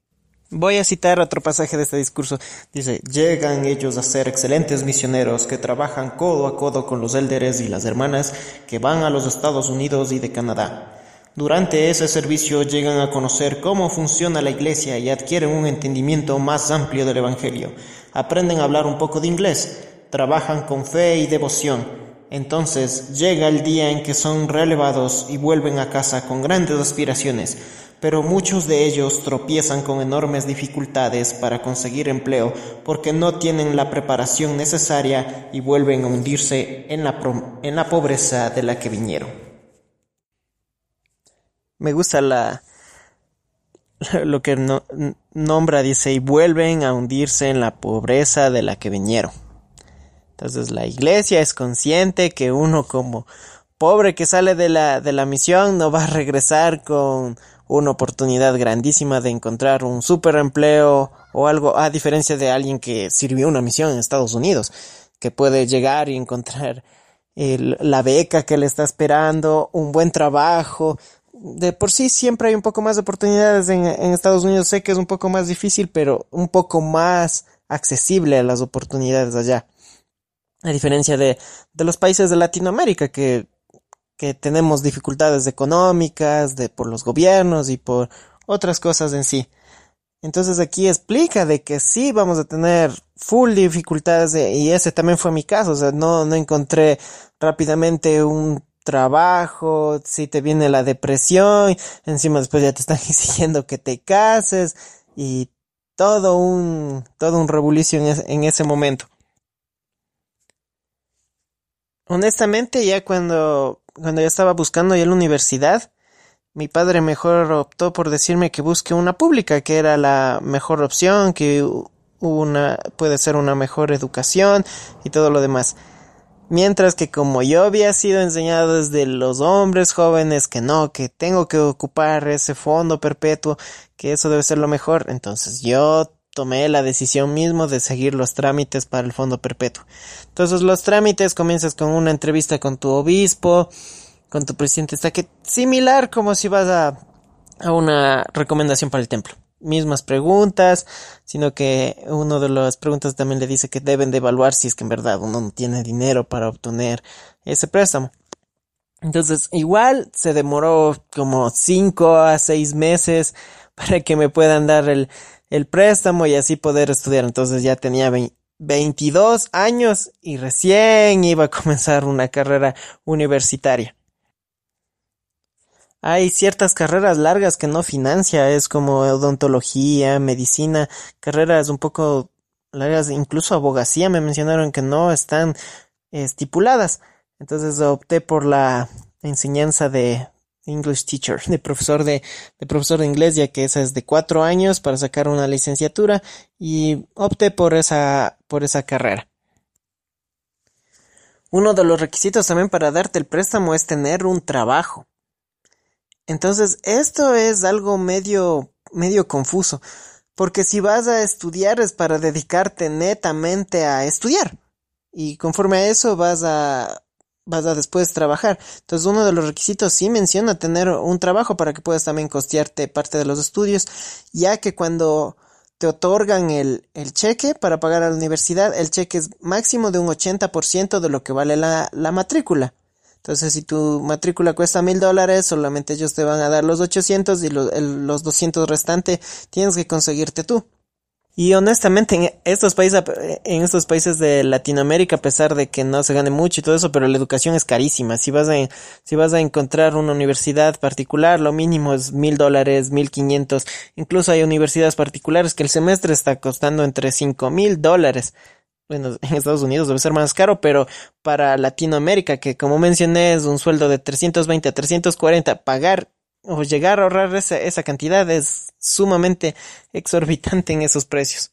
Voy a citar otro pasaje de este discurso. Dice, llegan ellos a ser excelentes misioneros que trabajan codo a codo con los élderes y las hermanas que van a los Estados Unidos y de Canadá. Durante ese servicio llegan a conocer cómo funciona la iglesia y adquieren un entendimiento más amplio del Evangelio. Aprenden a hablar un poco de inglés, trabajan con fe y devoción. Entonces llega el día en que son relevados y vuelven a casa con grandes aspiraciones, pero muchos de ellos tropiezan con enormes dificultades para conseguir empleo porque no tienen la preparación necesaria y vuelven a hundirse en la, pobreza de la que vinieron. Me gusta la lo que nombra, dice, y vuelven a hundirse en la pobreza de la que vinieron. Entonces la iglesia es consciente que uno como pobre que sale de la, de la misión no va a regresar con una oportunidad grandísima de encontrar un super empleo o algo, a diferencia de alguien que sirvió una misión en Estados Unidos, que puede llegar y encontrar la beca que le está esperando, un buen trabajo, de por sí siempre hay un poco más de oportunidades en, Estados Unidos. Sé que es un poco más difícil, pero un poco más accesible a las oportunidades allá. A diferencia de, de los países de Latinoamérica que, que tenemos dificultades económicas, de por los gobiernos y por otras cosas en sí. Entonces aquí explica de que sí vamos a tener full dificultades y ese también fue mi caso, o sea, no, no encontré rápidamente un trabajo, si te viene la depresión, encima después ya te están exigiendo que te cases y todo un, todo un revolución en ese momento. Honestamente, ya cuando, cuando ya estaba buscando ya la universidad, mi padre mejor optó por decirme que busque una pública, que era la mejor opción, que una, puede ser una mejor educación y todo lo demás. Mientras que como yo había sido enseñado desde los hombres jóvenes que no, que tengo que ocupar ese fondo perpetuo, que eso debe ser lo mejor, entonces yo tomé la decisión mismo de seguir los trámites para el fondo perpetuo. Entonces los trámites comienzas con una entrevista con tu obispo, con tu presidente, está que similar como si vas a, a una recomendación para el templo mismas preguntas, sino que uno de las preguntas también le dice que deben de evaluar si es que en verdad uno no tiene dinero para obtener ese préstamo. Entonces, igual se demoró como 5 a 6 meses para que me puedan dar el, el préstamo y así poder estudiar. Entonces ya tenía 22 años y recién iba a comenzar una carrera universitaria. Hay ciertas carreras largas que no financia, es como odontología, medicina, carreras un poco largas, incluso abogacía me mencionaron que no están estipuladas. Entonces opté por la enseñanza de English teacher, de profesor de, de profesor de inglés, ya que esa es de cuatro años para sacar una licenciatura y opté por esa, por esa carrera. Uno de los requisitos también para darte el préstamo es tener un trabajo. Entonces, esto es algo medio, medio confuso, porque si vas a estudiar es para dedicarte netamente a estudiar. Y conforme a eso vas a, vas a después trabajar. Entonces, uno de los requisitos sí menciona tener un trabajo para que puedas también costearte parte de los estudios, ya que cuando te otorgan el, el cheque para pagar a la universidad, el cheque es máximo de un 80% de lo que vale la, la matrícula. Entonces, si tu matrícula cuesta mil dólares, solamente ellos te van a dar los 800 y los, los 200 restantes tienes que conseguirte tú. Y honestamente, en estos países, en estos países de Latinoamérica, a pesar de que no se gane mucho y todo eso, pero la educación es carísima. Si vas a, si vas a encontrar una universidad particular, lo mínimo es mil dólares, mil quinientos. Incluso hay universidades particulares que el semestre está costando entre cinco mil dólares. Bueno, en Estados Unidos debe ser más caro, pero para Latinoamérica, que como mencioné es un sueldo de 320 a 340, pagar o llegar a ahorrar esa, esa cantidad es sumamente exorbitante en esos precios.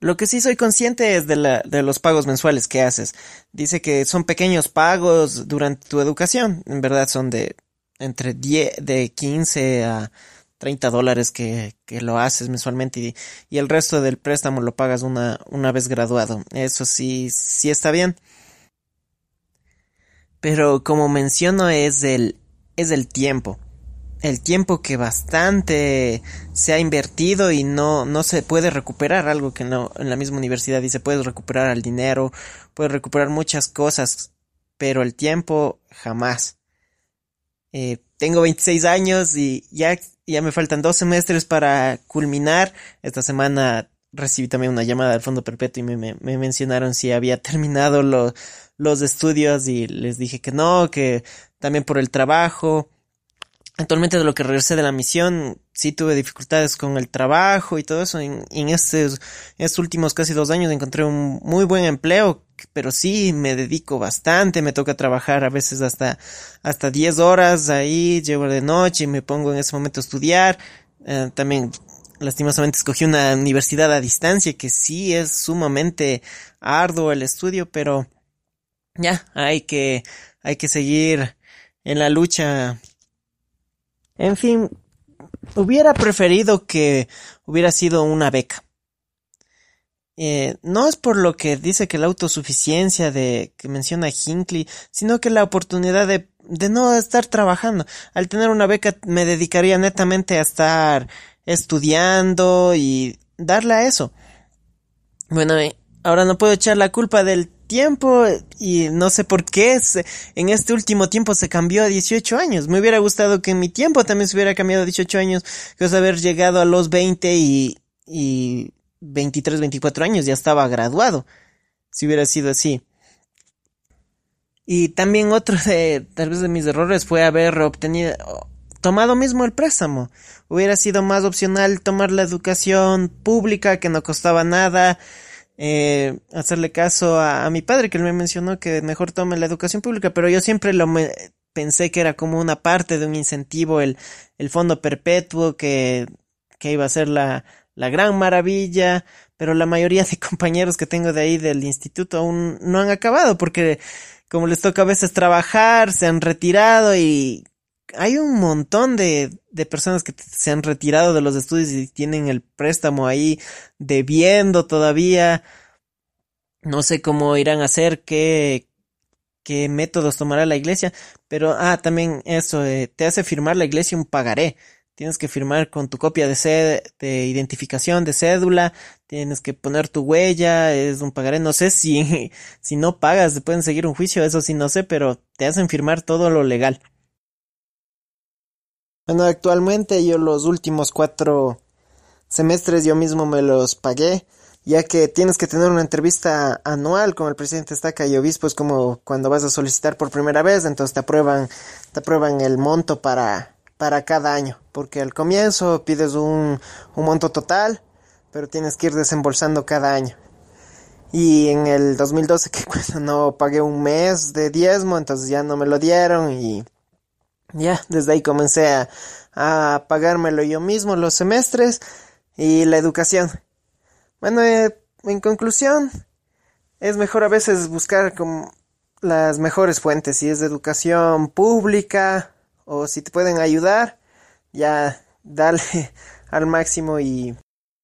Lo que sí soy consciente es de, la, de los pagos mensuales que haces. Dice que son pequeños pagos durante tu educación. En verdad son de entre 10, de 15 a 30 dólares que, que lo haces mensualmente y, y, el resto del préstamo lo pagas una, una vez graduado. Eso sí, sí está bien. Pero como menciono es el, es el tiempo. El tiempo que bastante se ha invertido y no, no se puede recuperar algo que no, en la misma universidad dice puedes recuperar el dinero, puedes recuperar muchas cosas, pero el tiempo jamás. Eh, tengo 26 años y ya, ya me faltan dos semestres para culminar. Esta semana recibí también una llamada del Fondo Perpetuo y me, me, me mencionaron si había terminado lo, los estudios y les dije que no, que también por el trabajo. Actualmente de lo que regresé de la misión, sí tuve dificultades con el trabajo y todo eso. En, en, estos, estos últimos casi dos años encontré un muy buen empleo, pero sí me dedico bastante, me toca trabajar a veces hasta, hasta 10 horas ahí, llevo de noche y me pongo en ese momento a estudiar. Eh, también lastimosamente escogí una universidad a distancia que sí es sumamente arduo el estudio, pero ya hay que, hay que seguir en la lucha. En fin, hubiera preferido que hubiera sido una beca. Eh, no es por lo que dice que la autosuficiencia de que menciona Hinckley, sino que la oportunidad de, de no estar trabajando. Al tener una beca me dedicaría netamente a estar estudiando y darle a eso. Bueno, ahora no puedo echar la culpa del tiempo y no sé por qué en este último tiempo se cambió a 18 años. Me hubiera gustado que en mi tiempo también se hubiera cambiado a 18 años, que es haber llegado a los 20 y, y 23, 24 años ya estaba graduado. Si hubiera sido así. Y también otro de, tal vez de mis errores fue haber obtenido, tomado mismo el préstamo. Hubiera sido más opcional tomar la educación pública que no costaba nada eh, hacerle caso a, a, mi padre que él me mencionó que mejor tome la educación pública, pero yo siempre lo me, pensé que era como una parte de un incentivo el, el fondo perpetuo que, que iba a ser la, la gran maravilla, pero la mayoría de compañeros que tengo de ahí del instituto aún no han acabado porque como les toca a veces trabajar, se han retirado y hay un montón de, de personas que se han retirado de los estudios y tienen el préstamo ahí debiendo todavía. No sé cómo irán a hacer, qué, qué métodos tomará la iglesia, pero, ah, también eso, eh, te hace firmar la iglesia un pagaré. Tienes que firmar con tu copia de, de identificación de cédula, tienes que poner tu huella, es un pagaré. No sé si, si no pagas, te pueden seguir un juicio, eso sí no sé, pero te hacen firmar todo lo legal. Bueno, actualmente yo los últimos cuatro semestres yo mismo me los pagué. ya que tienes que tener una entrevista anual con el presidente Estaca y obispos como cuando vas a solicitar por primera vez, entonces te aprueban, te aprueban el monto para, para cada año, porque al comienzo pides un, un monto total, pero tienes que ir desembolsando cada año. Y en el 2012 que cuando no pagué un mes de diezmo, entonces ya no me lo dieron y ya desde ahí comencé a, pagármelo yo mismo los semestres y la educación. Bueno, eh, en conclusión, es mejor a veces buscar como las mejores fuentes, si es de educación pública o si te pueden ayudar, ya dale al máximo y,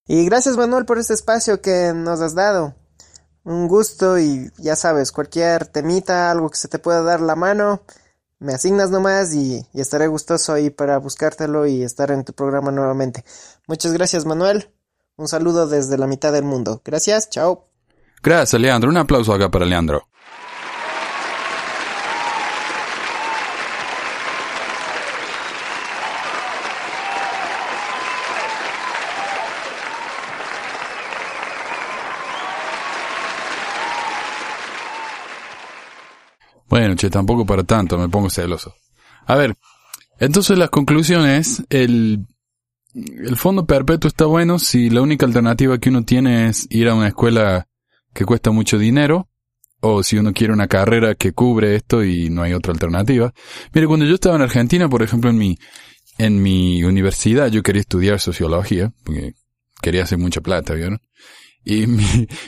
y gracias Manuel por este espacio que nos has dado. Un gusto y ya sabes, cualquier temita, algo que se te pueda dar la mano, me asignas nomás y, y estaré gustoso ahí para buscártelo y estar en tu programa nuevamente. Muchas gracias Manuel. Un saludo desde la mitad del mundo. Gracias, chao. Gracias, Leandro. Un aplauso acá para Leandro. Bueno, che, tampoco para tanto, me pongo celoso. A ver, entonces las conclusiones, el, el fondo perpetuo está bueno si la única alternativa que uno tiene es ir a una escuela que cuesta mucho dinero, o si uno quiere una carrera que cubre esto y no hay otra alternativa. Mire, cuando yo estaba en Argentina, por ejemplo, en mi, en mi universidad, yo quería estudiar sociología, porque quería hacer mucha plata, ¿vieron? Y mi,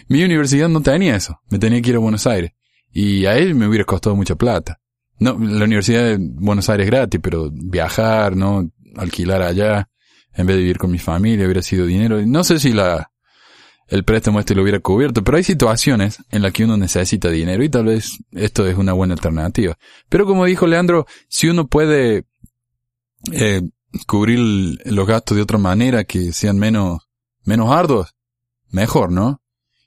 mi universidad no tenía eso, me tenía que ir a Buenos Aires. Y a él me hubiera costado mucha plata. No, la Universidad de Buenos Aires es gratis, pero viajar, ¿no? Alquilar allá, en vez de vivir con mi familia, hubiera sido dinero. No sé si la, el préstamo este lo hubiera cubierto, pero hay situaciones en las que uno necesita dinero y tal vez esto es una buena alternativa. Pero como dijo Leandro, si uno puede eh, cubrir los gastos de otra manera que sean menos, menos arduos, mejor, ¿no?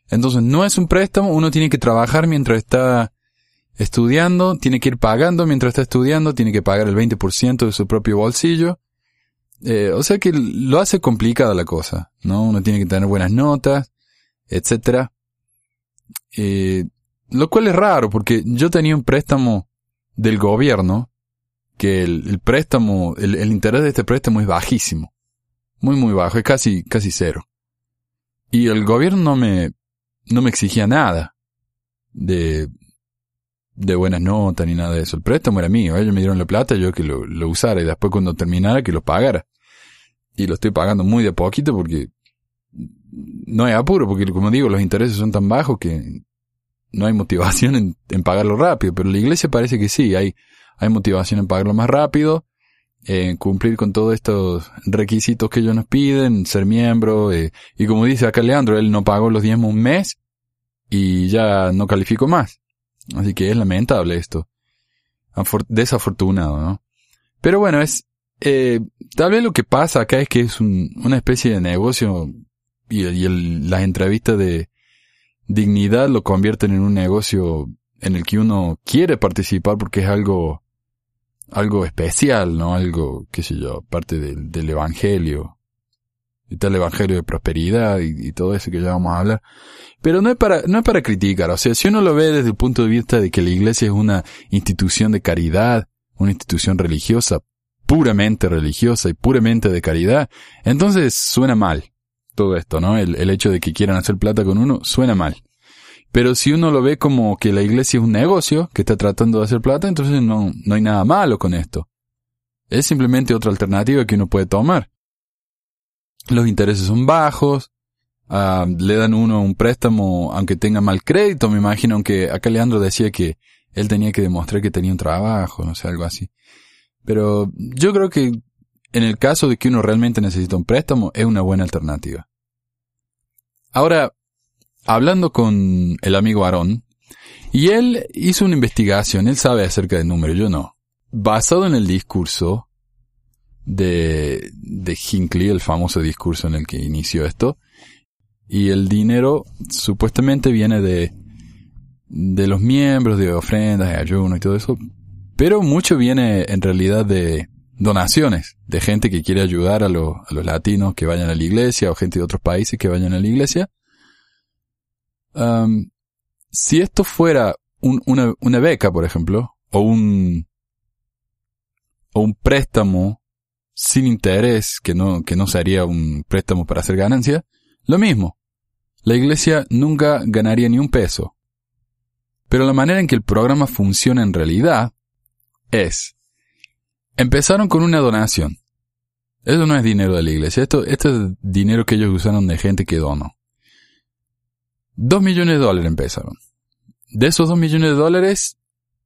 Entonces no es un préstamo, uno tiene que trabajar mientras está estudiando, tiene que ir pagando mientras está estudiando, tiene que pagar el 20% de su propio bolsillo. Eh, o sea que lo hace complicada la cosa, ¿no? Uno tiene que tener buenas notas, etcétera. Eh, lo cual es raro porque yo tenía un préstamo del gobierno que el, préstamo, el, el, interés de este préstamo es bajísimo. Muy, muy bajo, es casi, casi cero. Y el gobierno no me, no me exigía nada de, de buenas notas ni nada de eso. El préstamo era mío. Ellos me dieron la plata, yo que lo, lo usara y después cuando terminara que lo pagara. Y lo estoy pagando muy de poquito porque no hay apuro, porque como digo, los intereses son tan bajos que no hay motivación en, en pagarlo rápido. Pero la iglesia parece que sí, hay, hay motivación en pagarlo más rápido, en cumplir con todos estos requisitos que ellos nos piden, ser miembro, eh, y como dice acá Leandro, él no pagó los diezmos un mes y ya no calificó más. Así que es lamentable esto. desafortunado, ¿no? Pero bueno, es, eh, tal vez lo que pasa acá es que es un, una especie de negocio y, y el, las entrevistas de dignidad lo convierten en un negocio en el que uno quiere participar porque es algo algo especial, ¿no? Algo, qué sé yo, parte del, del evangelio. Y tal evangelio de prosperidad y, y, todo eso que ya vamos a hablar. Pero no es para, no es para criticar. O sea, si uno lo ve desde el punto de vista de que la iglesia es una institución de caridad, una institución religiosa, puramente religiosa y puramente de caridad, entonces suena mal todo esto, ¿no? El, el hecho de que quieran hacer plata con uno suena mal. Pero si uno lo ve como que la iglesia es un negocio que está tratando de hacer plata, entonces no, no hay nada malo con esto. Es simplemente otra alternativa que uno puede tomar. Los intereses son bajos, uh, le dan uno un préstamo aunque tenga mal crédito, me imagino, aunque acá Leandro decía que él tenía que demostrar que tenía un trabajo, no sé, algo así. Pero yo creo que en el caso de que uno realmente necesita un préstamo, es una buena alternativa. Ahora, hablando con el amigo Aarón, y él hizo una investigación, él sabe acerca del número, yo no. Basado en el discurso de, de Hinckley, el famoso discurso en el que inició esto, y el dinero supuestamente viene de, de los miembros, de ofrendas, de ayuno y todo eso, pero mucho viene en realidad de donaciones, de gente que quiere ayudar a, a los latinos que vayan a la iglesia o gente de otros países que vayan a la iglesia si esto fuera un- una, beca, por ejemplo, o un, préstamo sin interés, que no, sería un préstamo para hacer ganancia, lo mismo. La iglesia nunca ganaría ni un peso. Pero la manera en que el programa funciona en realidad es, empezaron con una donación. Eso no es dinero de la iglesia, esto es dinero que ellos usaron de gente que donó. Dos millones de dólares empezaron. De esos dos millones de dólares,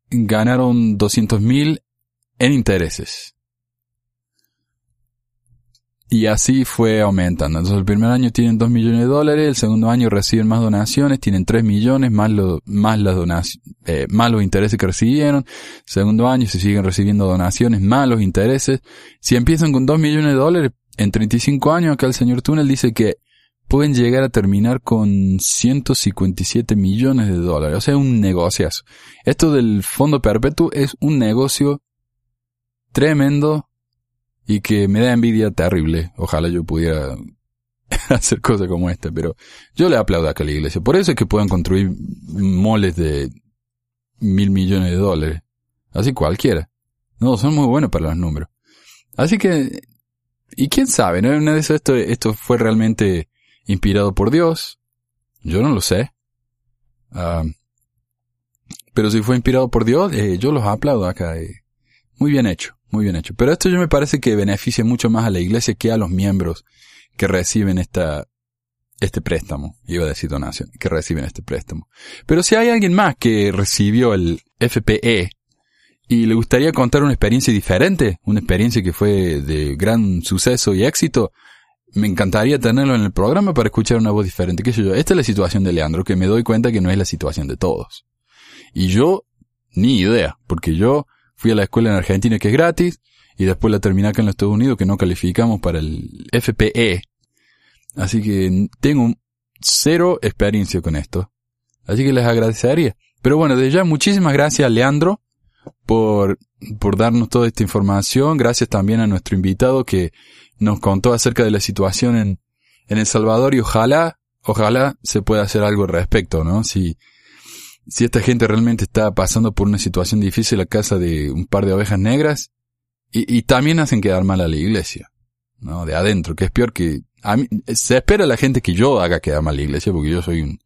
ganaron 200 mil en intereses. Y así fue aumentando. Entonces el primer año tienen 2 millones de dólares, el segundo año reciben más donaciones, tienen 3 millones más, eh, más los intereses que recibieron. Segundo año se siguen recibiendo donaciones más los intereses. Si empiezan con 2 millones de dólares, en 35 años acá el señor Túnel dice que pueden llegar a terminar con 157 millones de dólares. O sea, un negociazo. Esto del fondo perpetuo es un negocio tremendo y que me da envidia terrible. Ojalá yo pudiera hacer cosas como esta, pero yo le aplaudo acá a la iglesia. Por eso es que puedan construir moles de mil millones de dólares. Así cualquiera. No, son muy buenos para los números. Así que, y quién sabe, ¿no? Una de esas, esto, esto fue realmente inspirado por Dios. Yo no lo sé. Ah, pero si fue inspirado por Dios, eh, yo los aplaudo acá. eh. Muy bien hecho, muy bien hecho. Pero esto yo me parece que beneficia mucho más a la iglesia que a los miembros que reciben esta, este préstamo. Iba a decir donación, que reciben este préstamo. Pero si hay alguien más que recibió el FPE y le gustaría contar una experiencia diferente, una experiencia que fue de gran suceso y éxito, me encantaría tenerlo en el programa para escuchar una voz diferente. ¿Qué sé yo? Esta es la situación de Leandro, que me doy cuenta que no es la situación de todos. Y yo, ni idea, porque yo fui a la escuela en Argentina que es gratis, y después la terminé acá en los Estados Unidos que no calificamos para el FPE. Así que tengo cero experiencia con esto. Así que les agradecería. Pero bueno, de ya muchísimas gracias a Leandro por, por darnos toda esta información. Gracias también a nuestro invitado que nos contó acerca de la situación en, en El Salvador y ojalá, ojalá se pueda hacer algo al respecto, ¿no? Si, si esta gente realmente está pasando por una situación difícil a casa de un par de ovejas negras y, y también hacen quedar mal a la iglesia, ¿no? De adentro, que es peor que, a mí, se espera la gente que yo haga quedar mal a la iglesia porque yo soy un,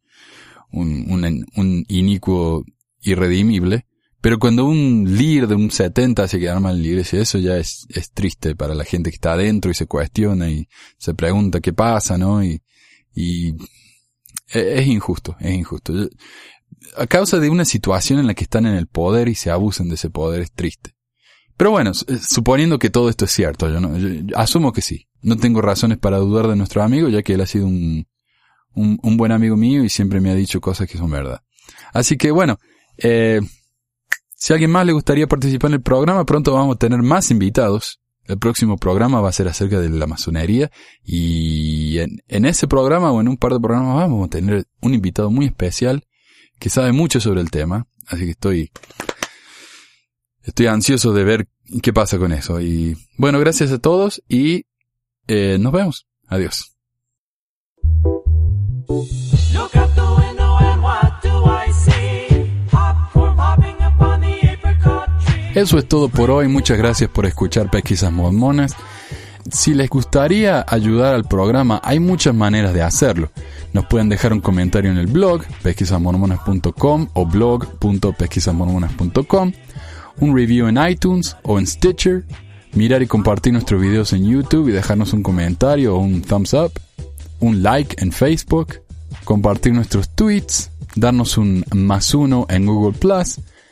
un, un, un inicuo irredimible. Pero cuando un líder de un 70 hace quedar mal a la iglesia, eso ya es, triste para la gente que está adentro y se cuestiona y se pregunta qué pasa, ¿no? Y, y e- es injusto, es injusto. A causa de una situación en la que están en el poder y se abusan de ese poder es triste. Pero bueno, s- suponiendo que todo esto es cierto, yo, no, yo asumo que sí. No tengo razones para dudar de nuestro amigo, ya que él ha sido un, un, un buen amigo mío y siempre me ha dicho cosas que son verdad. Así que bueno, eh, si a alguien más le gustaría participar en el programa, pronto vamos a tener más invitados. El próximo programa va a ser acerca de la masonería y en, ese programa o en un par de programas vamos a tener un invitado muy especial que sabe mucho sobre el tema. Así que estoy, estoy ansioso de ver qué pasa con eso. Y bueno, gracias a todos y eh, nos vemos. Adiós. Eso es todo por hoy. Muchas gracias por escuchar Pesquisas Mormonas. Si les gustaría ayudar al programa, hay muchas maneras de hacerlo. Nos pueden dejar un comentario en el blog pesquisasmormonas.com o blog.pesquisasmormonas.com, un review en iTunes o en Stitcher, mirar y compartir nuestros videos en YouTube y dejarnos un comentario o un thumbs up, un like en Facebook, compartir nuestros tweets, darnos un más uno en Google Plus,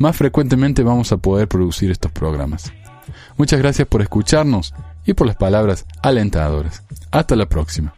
más frecuentemente vamos a poder producir estos programas. Muchas gracias por escucharnos y por las palabras alentadoras. Hasta la próxima.